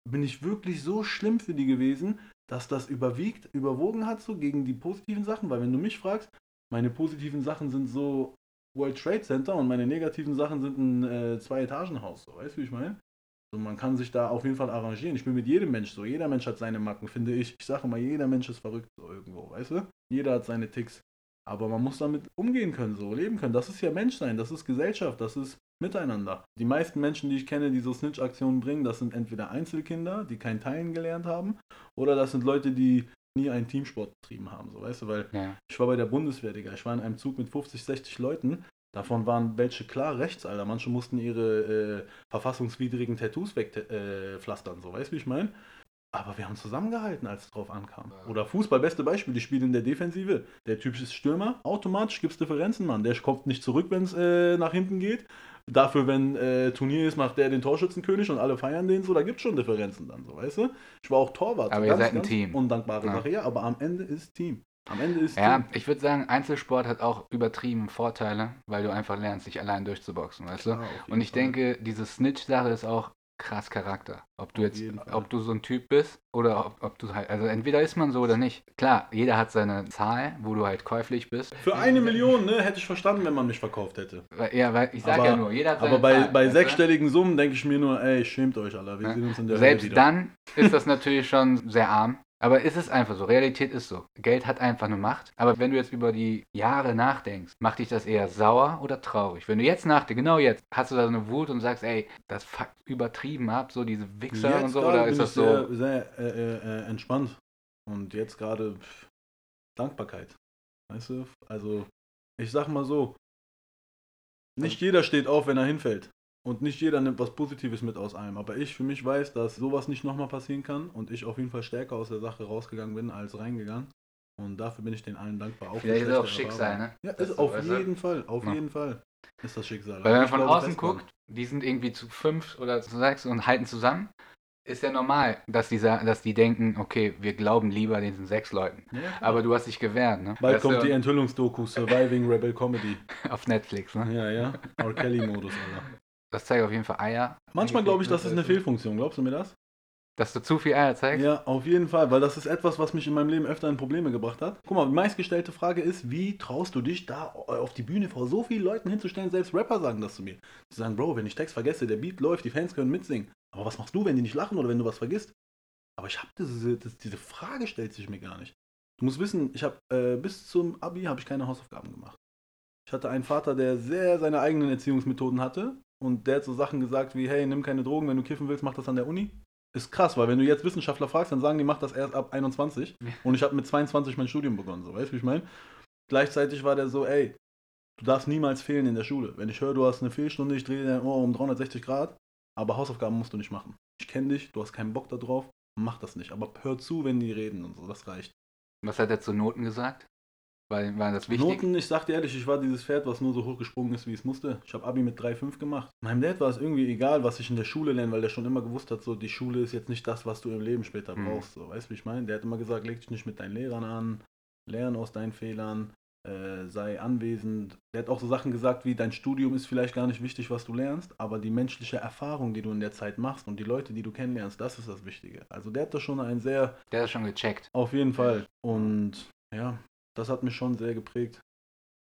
Bin ich wirklich so schlimm für die gewesen, dass das überwiegt, überwogen hat so gegen die positiven Sachen? Weil wenn du mich fragst, meine positiven Sachen sind so World Trade Center und meine negativen Sachen sind ein äh, Zwei-Etagen-Haus, so, weißt du, wie ich meine? So, man kann sich da auf jeden Fall arrangieren. Ich bin mit jedem Mensch so. Jeder Mensch hat seine Macken, finde ich. Ich sage immer, jeder Mensch ist verrückt so irgendwo, weißt du? Jeder hat seine Ticks. Aber man muss damit umgehen können, so leben können. Das ist ja Menschsein, das ist Gesellschaft, das ist Miteinander. Die meisten Menschen, die ich kenne, die so Snitch-Aktionen bringen, das sind entweder Einzelkinder, die kein Teilen gelernt haben, oder das sind Leute, die nie einen Teamsport betrieben haben, so weißt du, weil Ja. ich war bei der Bundeswehr, Digga. Ich war in einem Zug mit 50, 60 Leuten. Davon waren welche klar rechts, Alter. Manche mussten ihre äh, verfassungswidrigen Tattoos wegpflastern, äh, so, weißt du, wie ich meine? Aber wir haben zusammengehalten, als es drauf ankam. Oder Fußball, beste Beispiel, die spielen in der Defensive. Der Typ ist Stürmer, automatisch gibt es Differenzen, Mann. Der kommt nicht zurück, wenn es äh, nach hinten geht. Dafür, wenn äh, Turnier ist, macht der den Torschützenkönig und alle feiern den so. Da gibt es schon Differenzen dann, so, weißt du? Ich war auch Torwart. Aber so ihr ganz, seid ein ganz Team. Undankbare Ja. Sache, ja, aber am Ende ist Team. Am Ende ist Ja, Team. ich würde sagen, Einzelsport hat auch übertrieben Vorteile, weil du einfach lernst, dich allein durchzuboxen, weißt du? Klar, jeden Und ich Fall. denke, diese Snitch-Sache ist auch krass Charakter. Ob du jetzt, ob du so ein Typ bist oder ob, ob du halt, also entweder ist man so oder nicht. Klar, jeder hat seine Zahl, wo du halt käuflich bist. Für eine Million, ne, hätte ich verstanden, wenn man mich verkauft hätte. Ja, weil ich sag Aber- ja nur, jeder hat seine Aber bei, Zahl, bei sechsstelligen Summen denke ich mir nur, ey, schämt euch, Alter. Wir Ja. sehen uns in der Hölle Selbst wieder. dann ist das natürlich schon sehr arm. Aber es ist einfach so, Realität ist so. Geld hat einfach eine Macht. Aber wenn du jetzt über die Jahre nachdenkst, macht dich das eher sauer oder traurig? Wenn du jetzt nachdenkst, genau jetzt, hast du da so eine Wut und sagst, ey, das fuckt übertrieben ab, so diese Wichser Jetzt und so, oder bin ist das ich sehr, so? sehr äh, äh, äh, entspannt. Und jetzt gerade Dankbarkeit. Weißt du? Also, ich sag mal so, nicht jeder steht auf, wenn er hinfällt. Und nicht jeder nimmt was Positives mit aus einem. Aber ich für mich weiß, dass sowas nicht nochmal passieren kann und ich auf jeden Fall stärker aus der Sache rausgegangen bin als reingegangen. Und dafür bin ich den allen dankbar. Auch Vielleicht ist auch Schicksal, ne? Ja, ist so, auf du? jeden Fall, auf Ja. jeden Fall ist das Schicksal. Weil wenn man von außen guckt, die sind irgendwie zu fünf oder zu sechs und halten zusammen, ist ja normal, dass die, dass die denken, okay, wir glauben lieber diesen sechs Leuten. Ja. Aber du hast dich gewehrt, ne? Bald Weißt kommt du, die Enthüllungsdoku Surviving Rebel Comedy. auf Netflix, ne? Ja, ja. R. Kelly-Modus, Alter. Das zeigt auf jeden Fall Eier. Manchmal glaube ich, das ist eine Fehl. Fehlfunktion. Glaubst du mir das? Dass du zu viel Eier zeigst? Ja, auf jeden Fall, weil das ist etwas, was mich in meinem Leben öfter in Probleme gebracht hat. Guck mal, die meistgestellte Frage ist, wie traust du dich da auf die Bühne vor so vielen Leuten hinzustellen? Selbst Rapper sagen das zu mir. Die sagen, Bro, wenn ich Text vergesse, der Beat läuft, die Fans können mitsingen. Aber was machst du, wenn die nicht lachen oder wenn du was vergisst? Aber ich habe diese, diese Frage stellt sich mir gar nicht. Du musst wissen, ich habe äh, bis zum Abi habe ich keine Hausaufgaben gemacht. Ich hatte einen Vater, der sehr seine eigenen Erziehungsmethoden hatte und der hat so Sachen gesagt wie, hey, nimm keine Drogen, wenn du kiffen willst, mach das an der Uni. Ist krass, weil wenn du jetzt Wissenschaftler fragst, dann sagen die, mach das erst ab 21 und ich habe mit 22 mein Studium begonnen, so, weißt du, wie ich meine? Gleichzeitig war der so, ey, du darfst niemals fehlen in der Schule. Wenn ich höre, du hast eine Fehlstunde, ich drehe dein Ohr um 360 Grad, aber Hausaufgaben musst du nicht machen. Ich kenne dich, du hast keinen Bock da drauf, mach das nicht. Aber hör zu, wenn die reden und so, das reicht. Was hat er zu Noten gesagt? Weil, war das wichtig? Noten, ich sag dir ehrlich, ich war dieses Pferd, was nur so hochgesprungen ist, wie es musste. Ich habe Abi mit 3,5 gemacht. Meinem Dad war es irgendwie egal, was ich in der Schule lerne, weil der schon immer gewusst hat, so die Schule ist jetzt nicht das, was du im Leben später Mhm. brauchst. So, weißt du, wie ich meine? Der hat immer gesagt, leg dich nicht mit deinen Lehrern an, lern aus deinen Fehlern, äh, sei anwesend. Der hat auch so Sachen gesagt wie, dein Studium ist vielleicht gar nicht wichtig, was du lernst, aber die menschliche Erfahrung, die du in der Zeit machst und die Leute, die du kennenlernst, das ist das Wichtige. Also der hat da schon ein sehr Der hat das schon gecheckt. auf jeden Fall. Und ja, das hat mich schon sehr geprägt.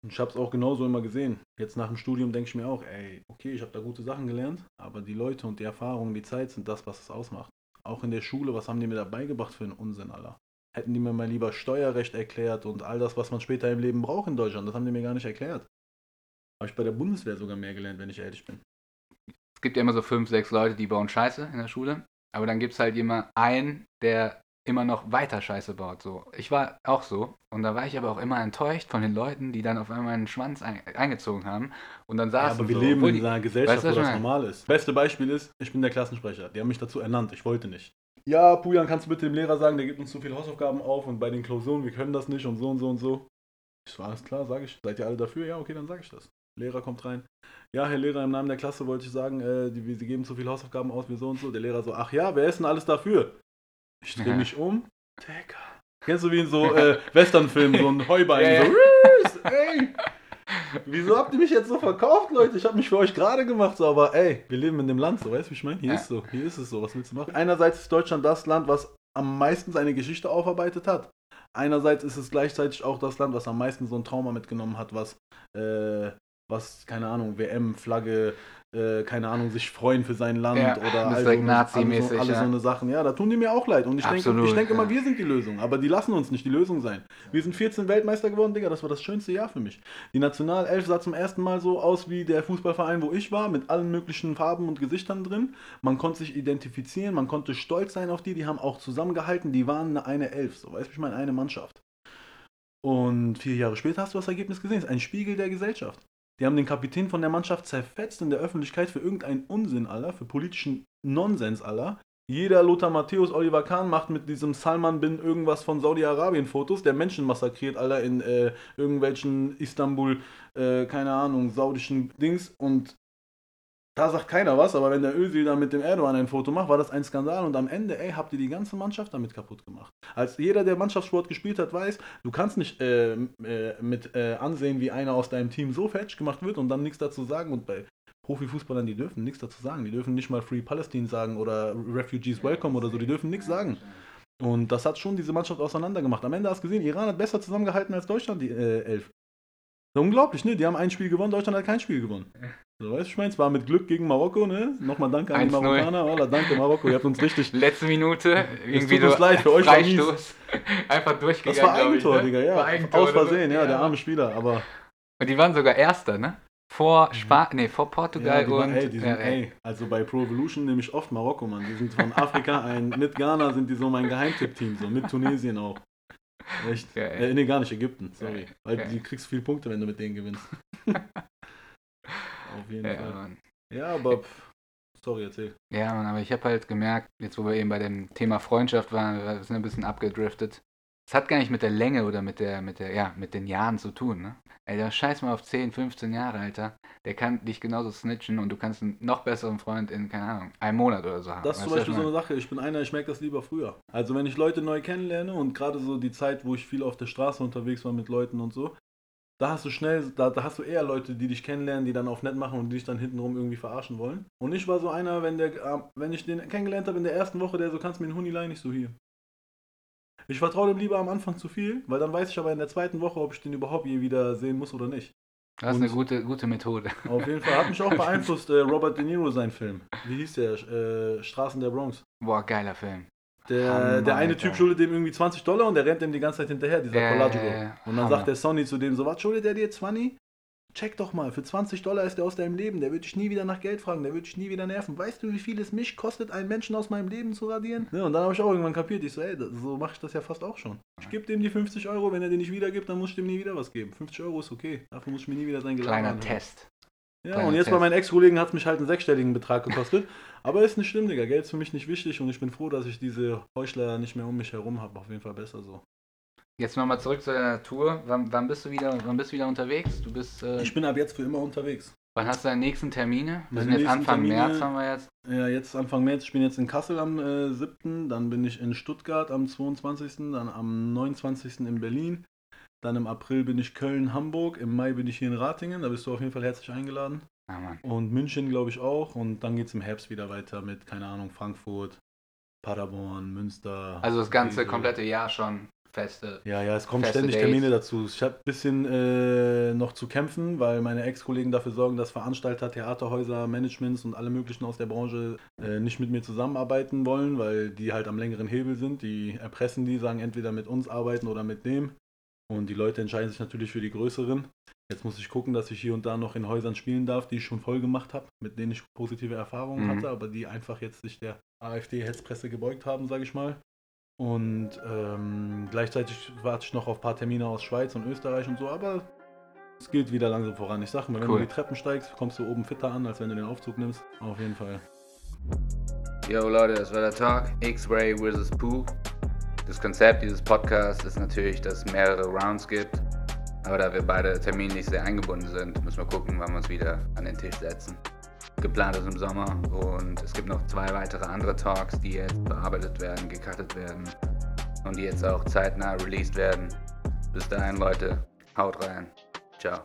Und ich habe es auch genauso immer gesehen. Jetzt nach dem Studium denke ich mir auch, ey, okay, ich habe da gute Sachen gelernt, aber die Leute und die Erfahrungen, die Zeit sind das, was es ausmacht. Auch in der Schule, was haben die mir da beigebracht für einen Unsinn, Alter? Hätten die mir mal lieber Steuerrecht erklärt und all das, was man später im Leben braucht in Deutschland, das haben die mir gar nicht erklärt. Habe ich bei der Bundeswehr sogar mehr gelernt, wenn ich ehrlich bin. Es gibt ja immer so fünf, sechs Leute, die bauen Scheiße in der Schule. Aber dann gibt es halt immer einen, der immer noch weiter Scheiße baut. So. Ich war auch so. Und da war ich aber auch immer enttäuscht von den Leuten, die dann auf einmal einen Schwanz ein eingezogen haben. Und dann Ja, saßen aber wir so, leben in einer Gesellschaft, Weißt du, wo das normal ist. Beste Beispiel ist, ich bin der Klassensprecher. Die haben mich dazu ernannt. Ich wollte nicht. Ja, Pujan, kannst du bitte dem Lehrer sagen, der gibt uns zu viele Hausaufgaben auf und bei den Klausuren, wir können das nicht und so und so und so. Ich so, alles klar, sage ich. Seid ihr alle dafür? Ja, okay, dann sage ich das. Lehrer kommt rein. Ja, Herr Lehrer, im Namen der Klasse wollte ich sagen, äh, die, Sie geben zu viele Hausaufgaben aus, wir so und so. Der Lehrer so, ach ja, wer ist denn alles dafür? Ich drehe mich um. Digga. Kennst du wie in so äh, Westernfilmen, so ein Heubein, Ja, so. "Rüß, ey. Wieso habt ihr mich jetzt so verkauft, Leute? Ich habe mich für euch gerade gemacht, so, aber ey, wir leben in dem Land, so, weißt du, wie ich meine? Hier Ja. ist so, hier ist es so, was willst du machen? Einerseits ist Deutschland das Land, was am meisten seine Geschichte aufarbeitet hat. Einerseits ist es gleichzeitig auch das Land, was am meisten so ein Trauma mitgenommen hat, was, äh, was, keine Ahnung, WM, Flagge, äh, keine Ahnung, sich freuen für sein Land Ja, oder ist all so, alle, so, alle ja. so eine Sachen. Ja, da tun die mir auch leid. Und ich denke ich denk immer, ja. wir sind die Lösung. Aber die lassen uns nicht die Lösung sein. Wir sind 14 Weltmeister geworden, Digga. Das war das schönste Jahr für mich. Die Nationalelf sah zum ersten Mal so aus wie der Fußballverein, wo ich war, mit allen möglichen Farben und Gesichtern drin. Man konnte sich identifizieren, man konnte stolz sein auf die. Die haben auch zusammengehalten. Die waren eine Elf, so weißt du, ich meine, eine Mannschaft. Und vier Jahre später hast du das Ergebnis gesehen. Es ist ein Spiegel der Gesellschaft. Die haben den Kapitän von der Mannschaft zerfetzt in der Öffentlichkeit für irgendeinen Unsinn, aller, für politischen Nonsens, aller. Jeder Lothar Matthäus, Oliver Kahn macht mit diesem Salman bin irgendwas von Saudi-Arabien Fotos, der Menschen massakriert, aller in äh, irgendwelchen Istanbul, äh, keine Ahnung, saudischen Dings und da sagt keiner was, aber wenn der Özil da mit dem Erdogan ein Foto macht, war das ein Skandal und am Ende, ey, habt ihr die ganze Mannschaft damit kaputt gemacht. Als jeder, der Mannschaftssport gespielt hat, weiß, du kannst nicht äh, äh, mit äh, ansehen, wie einer aus deinem Team so fertig gemacht wird und dann nichts dazu sagen und bei Profifußballern, die dürfen nichts dazu sagen. Die dürfen nicht mal Free Palestine sagen oder Refugees Welcome oder so, die dürfen nichts sagen. Und das hat schon diese Mannschaft auseinandergemacht. Am Ende hast du gesehen, Iran hat besser zusammengehalten als Deutschland, die äh, Elf. Unglaublich, ne? Die haben ein Spiel gewonnen, Deutschland hat kein Spiel gewonnen. So, weißt du, ich meine, es war mit Glück gegen Marokko, ne? Nochmal danke an die 1-0. Marokkaner. Wallah, danke Marokko, ihr habt uns richtig. Letzte Minute, irgendwie tut uns leid, für euch war mies. Einfach Das durchgegangen, war glaub ich, Eigentor, ne? Digga, ja. War Eigentor, Aus. Versehen, ja, der arme Spieler. Aber Und die waren sogar Erster, ne? Vor Spa nee, vor Portugal ja, die, waren- und ey, die sind, ja, ey. also bei Pro Evolution nehme ich oft Marokko, Mann. Die sind von Afrika, ein, mit Ghana sind die so mein Geheimtipp-Team, so mit Tunesien auch. Echt? Geil. Äh, nee, gar nicht, Ägypten, sorry. Weil geil. du kriegst viel Punkte, wenn du mit denen gewinnst. Auf jeden Ja, Fall. Mann. Ja, aber pff, sorry, erzähl. ja, Mann, aber ich habe halt gemerkt, jetzt wo wir eben bei dem Thema Freundschaft waren, wir sind ein bisschen abgedriftet. Es hat gar nicht mit der Länge oder mit der, mit der, ja, mit den Jahren zu tun, ne? Ey, da scheiß mal auf 10, 15 Jahre, Alter. Der kann dich genauso snitchen und du kannst einen noch besseren Freund in, keine Ahnung, einem Monat oder so haben. Das ist zum Beispiel so eine Sache, ich bin einer, ich merke das lieber früher. Also wenn ich Leute neu kennenlerne und gerade so die Zeit, wo ich viel auf der Straße unterwegs war mit Leuten und so, da hast du schnell, da, da hast du eher Leute, die dich kennenlernen, die dann auf nett machen und die dich dann hintenrum irgendwie verarschen wollen. Und ich war so einer, wenn der, äh, wenn ich den kennengelernt habe in der ersten Woche, der so, kannst mir einen Huni leihen, nicht so hier. Ich vertraue dem lieber am Anfang zu viel, weil dann weiß ich aber in der zweiten Woche, ob ich den überhaupt je wieder sehen muss oder nicht. Das ist eine und- gute, gute Methode. Auf jeden Fall hat mich auch beeinflusst äh, Robert De Niro sein Film. Wie hieß der? Äh, Straßen der Bronx. Boah, geiler Film. Der, Hammer, der eine Alter. Typ schuldet dem irgendwie 20 Dollar und der rennt ihm die ganze Zeit hinterher, dieser ja, ja. Und dann Hammer. sagt der Sonny zu dem so, was schuldet der dir 20? Check doch mal, für 20 Dollar ist der aus deinem Leben, der wird dich nie wieder nach Geld fragen, der wird dich nie wieder nerven. Weißt du, wie viel es mich kostet, einen Menschen aus meinem Leben zu radieren? Ja, und dann habe ich auch irgendwann kapiert, ich so, ey, das, so mache ich das ja fast auch schon. Ich gebe dem die 50 Euro, wenn er den nicht wiedergibt, dann muss ich dem nie wieder was geben. 50 Euro ist okay, dafür muss ich mir nie wieder sein Gelaber Kleiner anhören. Test. Ja, und jetzt bei meinen Ex-Kollegen hat es mich halt einen sechsstelligen Betrag gekostet. Aber ist nicht schlimm, Digga. Geld ist für mich nicht wichtig und ich bin froh, dass ich diese Heuchler nicht mehr um mich herum habe. Auf jeden Fall besser so. Jetzt nochmal zurück zu deiner Tour. Wann, wann bist du wieder, wann bist du wieder unterwegs? Du bist, äh, Ich bin ab jetzt für immer unterwegs. wann hast du deine nächsten Termine? Wir sind jetzt Anfang Termine- März, haben wir jetzt. Ja, jetzt Anfang März. Ich bin jetzt in Kassel am äh, 7., dann bin ich in Stuttgart am 22., dann am 29. in Berlin. Dann im April bin ich Köln, Hamburg. Im Mai bin ich hier in Ratingen. Da bist du auf jeden Fall herzlich eingeladen. Ah. Und München, glaube ich, auch. Und dann geht es im Herbst wieder weiter mit, keine Ahnung, Frankfurt, Paderborn, Münster. Also das ganze Wesel. komplette Jahr schon feste. Ja, ja, es kommen ständig Dates. Termine dazu. Ich habe ein bisschen äh, noch zu kämpfen, weil meine Ex-Kollegen dafür sorgen, dass Veranstalter, Theaterhäuser, Managements und alle möglichen aus der Branche äh, nicht mit mir zusammenarbeiten wollen, weil die halt am längeren Hebel sind. Die erpressen die, sagen entweder mit uns arbeiten oder mit dem. Und die Leute entscheiden sich natürlich für die größeren. Jetzt muss ich gucken, dass ich hier und da noch in Häusern spielen darf, die ich schon voll gemacht habe, mit denen ich positive Erfahrungen Mhm. hatte, aber die einfach jetzt sich der AfD-Hetzpresse gebeugt haben, sage ich mal. Und ähm, gleichzeitig warte ich noch auf ein paar Termine aus Schweiz und Österreich und so, aber es geht wieder langsam voran. Ich sag mal, wenn Cool. du die Treppen steigst, kommst du oben fitter an, als wenn du den Aufzug nimmst. Auf jeden Fall. Yo Leute, das war der Talk. X-Ray vs. Pooh. Das Konzept dieses Podcasts ist natürlich, dass es mehrere Rounds gibt. Aber da wir beide terminlich sehr eingebunden sind, müssen wir gucken, wann wir uns wieder an den Tisch setzen. Geplant ist im Sommer und es gibt noch zwei weitere andere Talks, die jetzt bearbeitet werden, gecuttet werden und die jetzt auch zeitnah released werden. Bis dahin, Leute, haut rein. Ciao.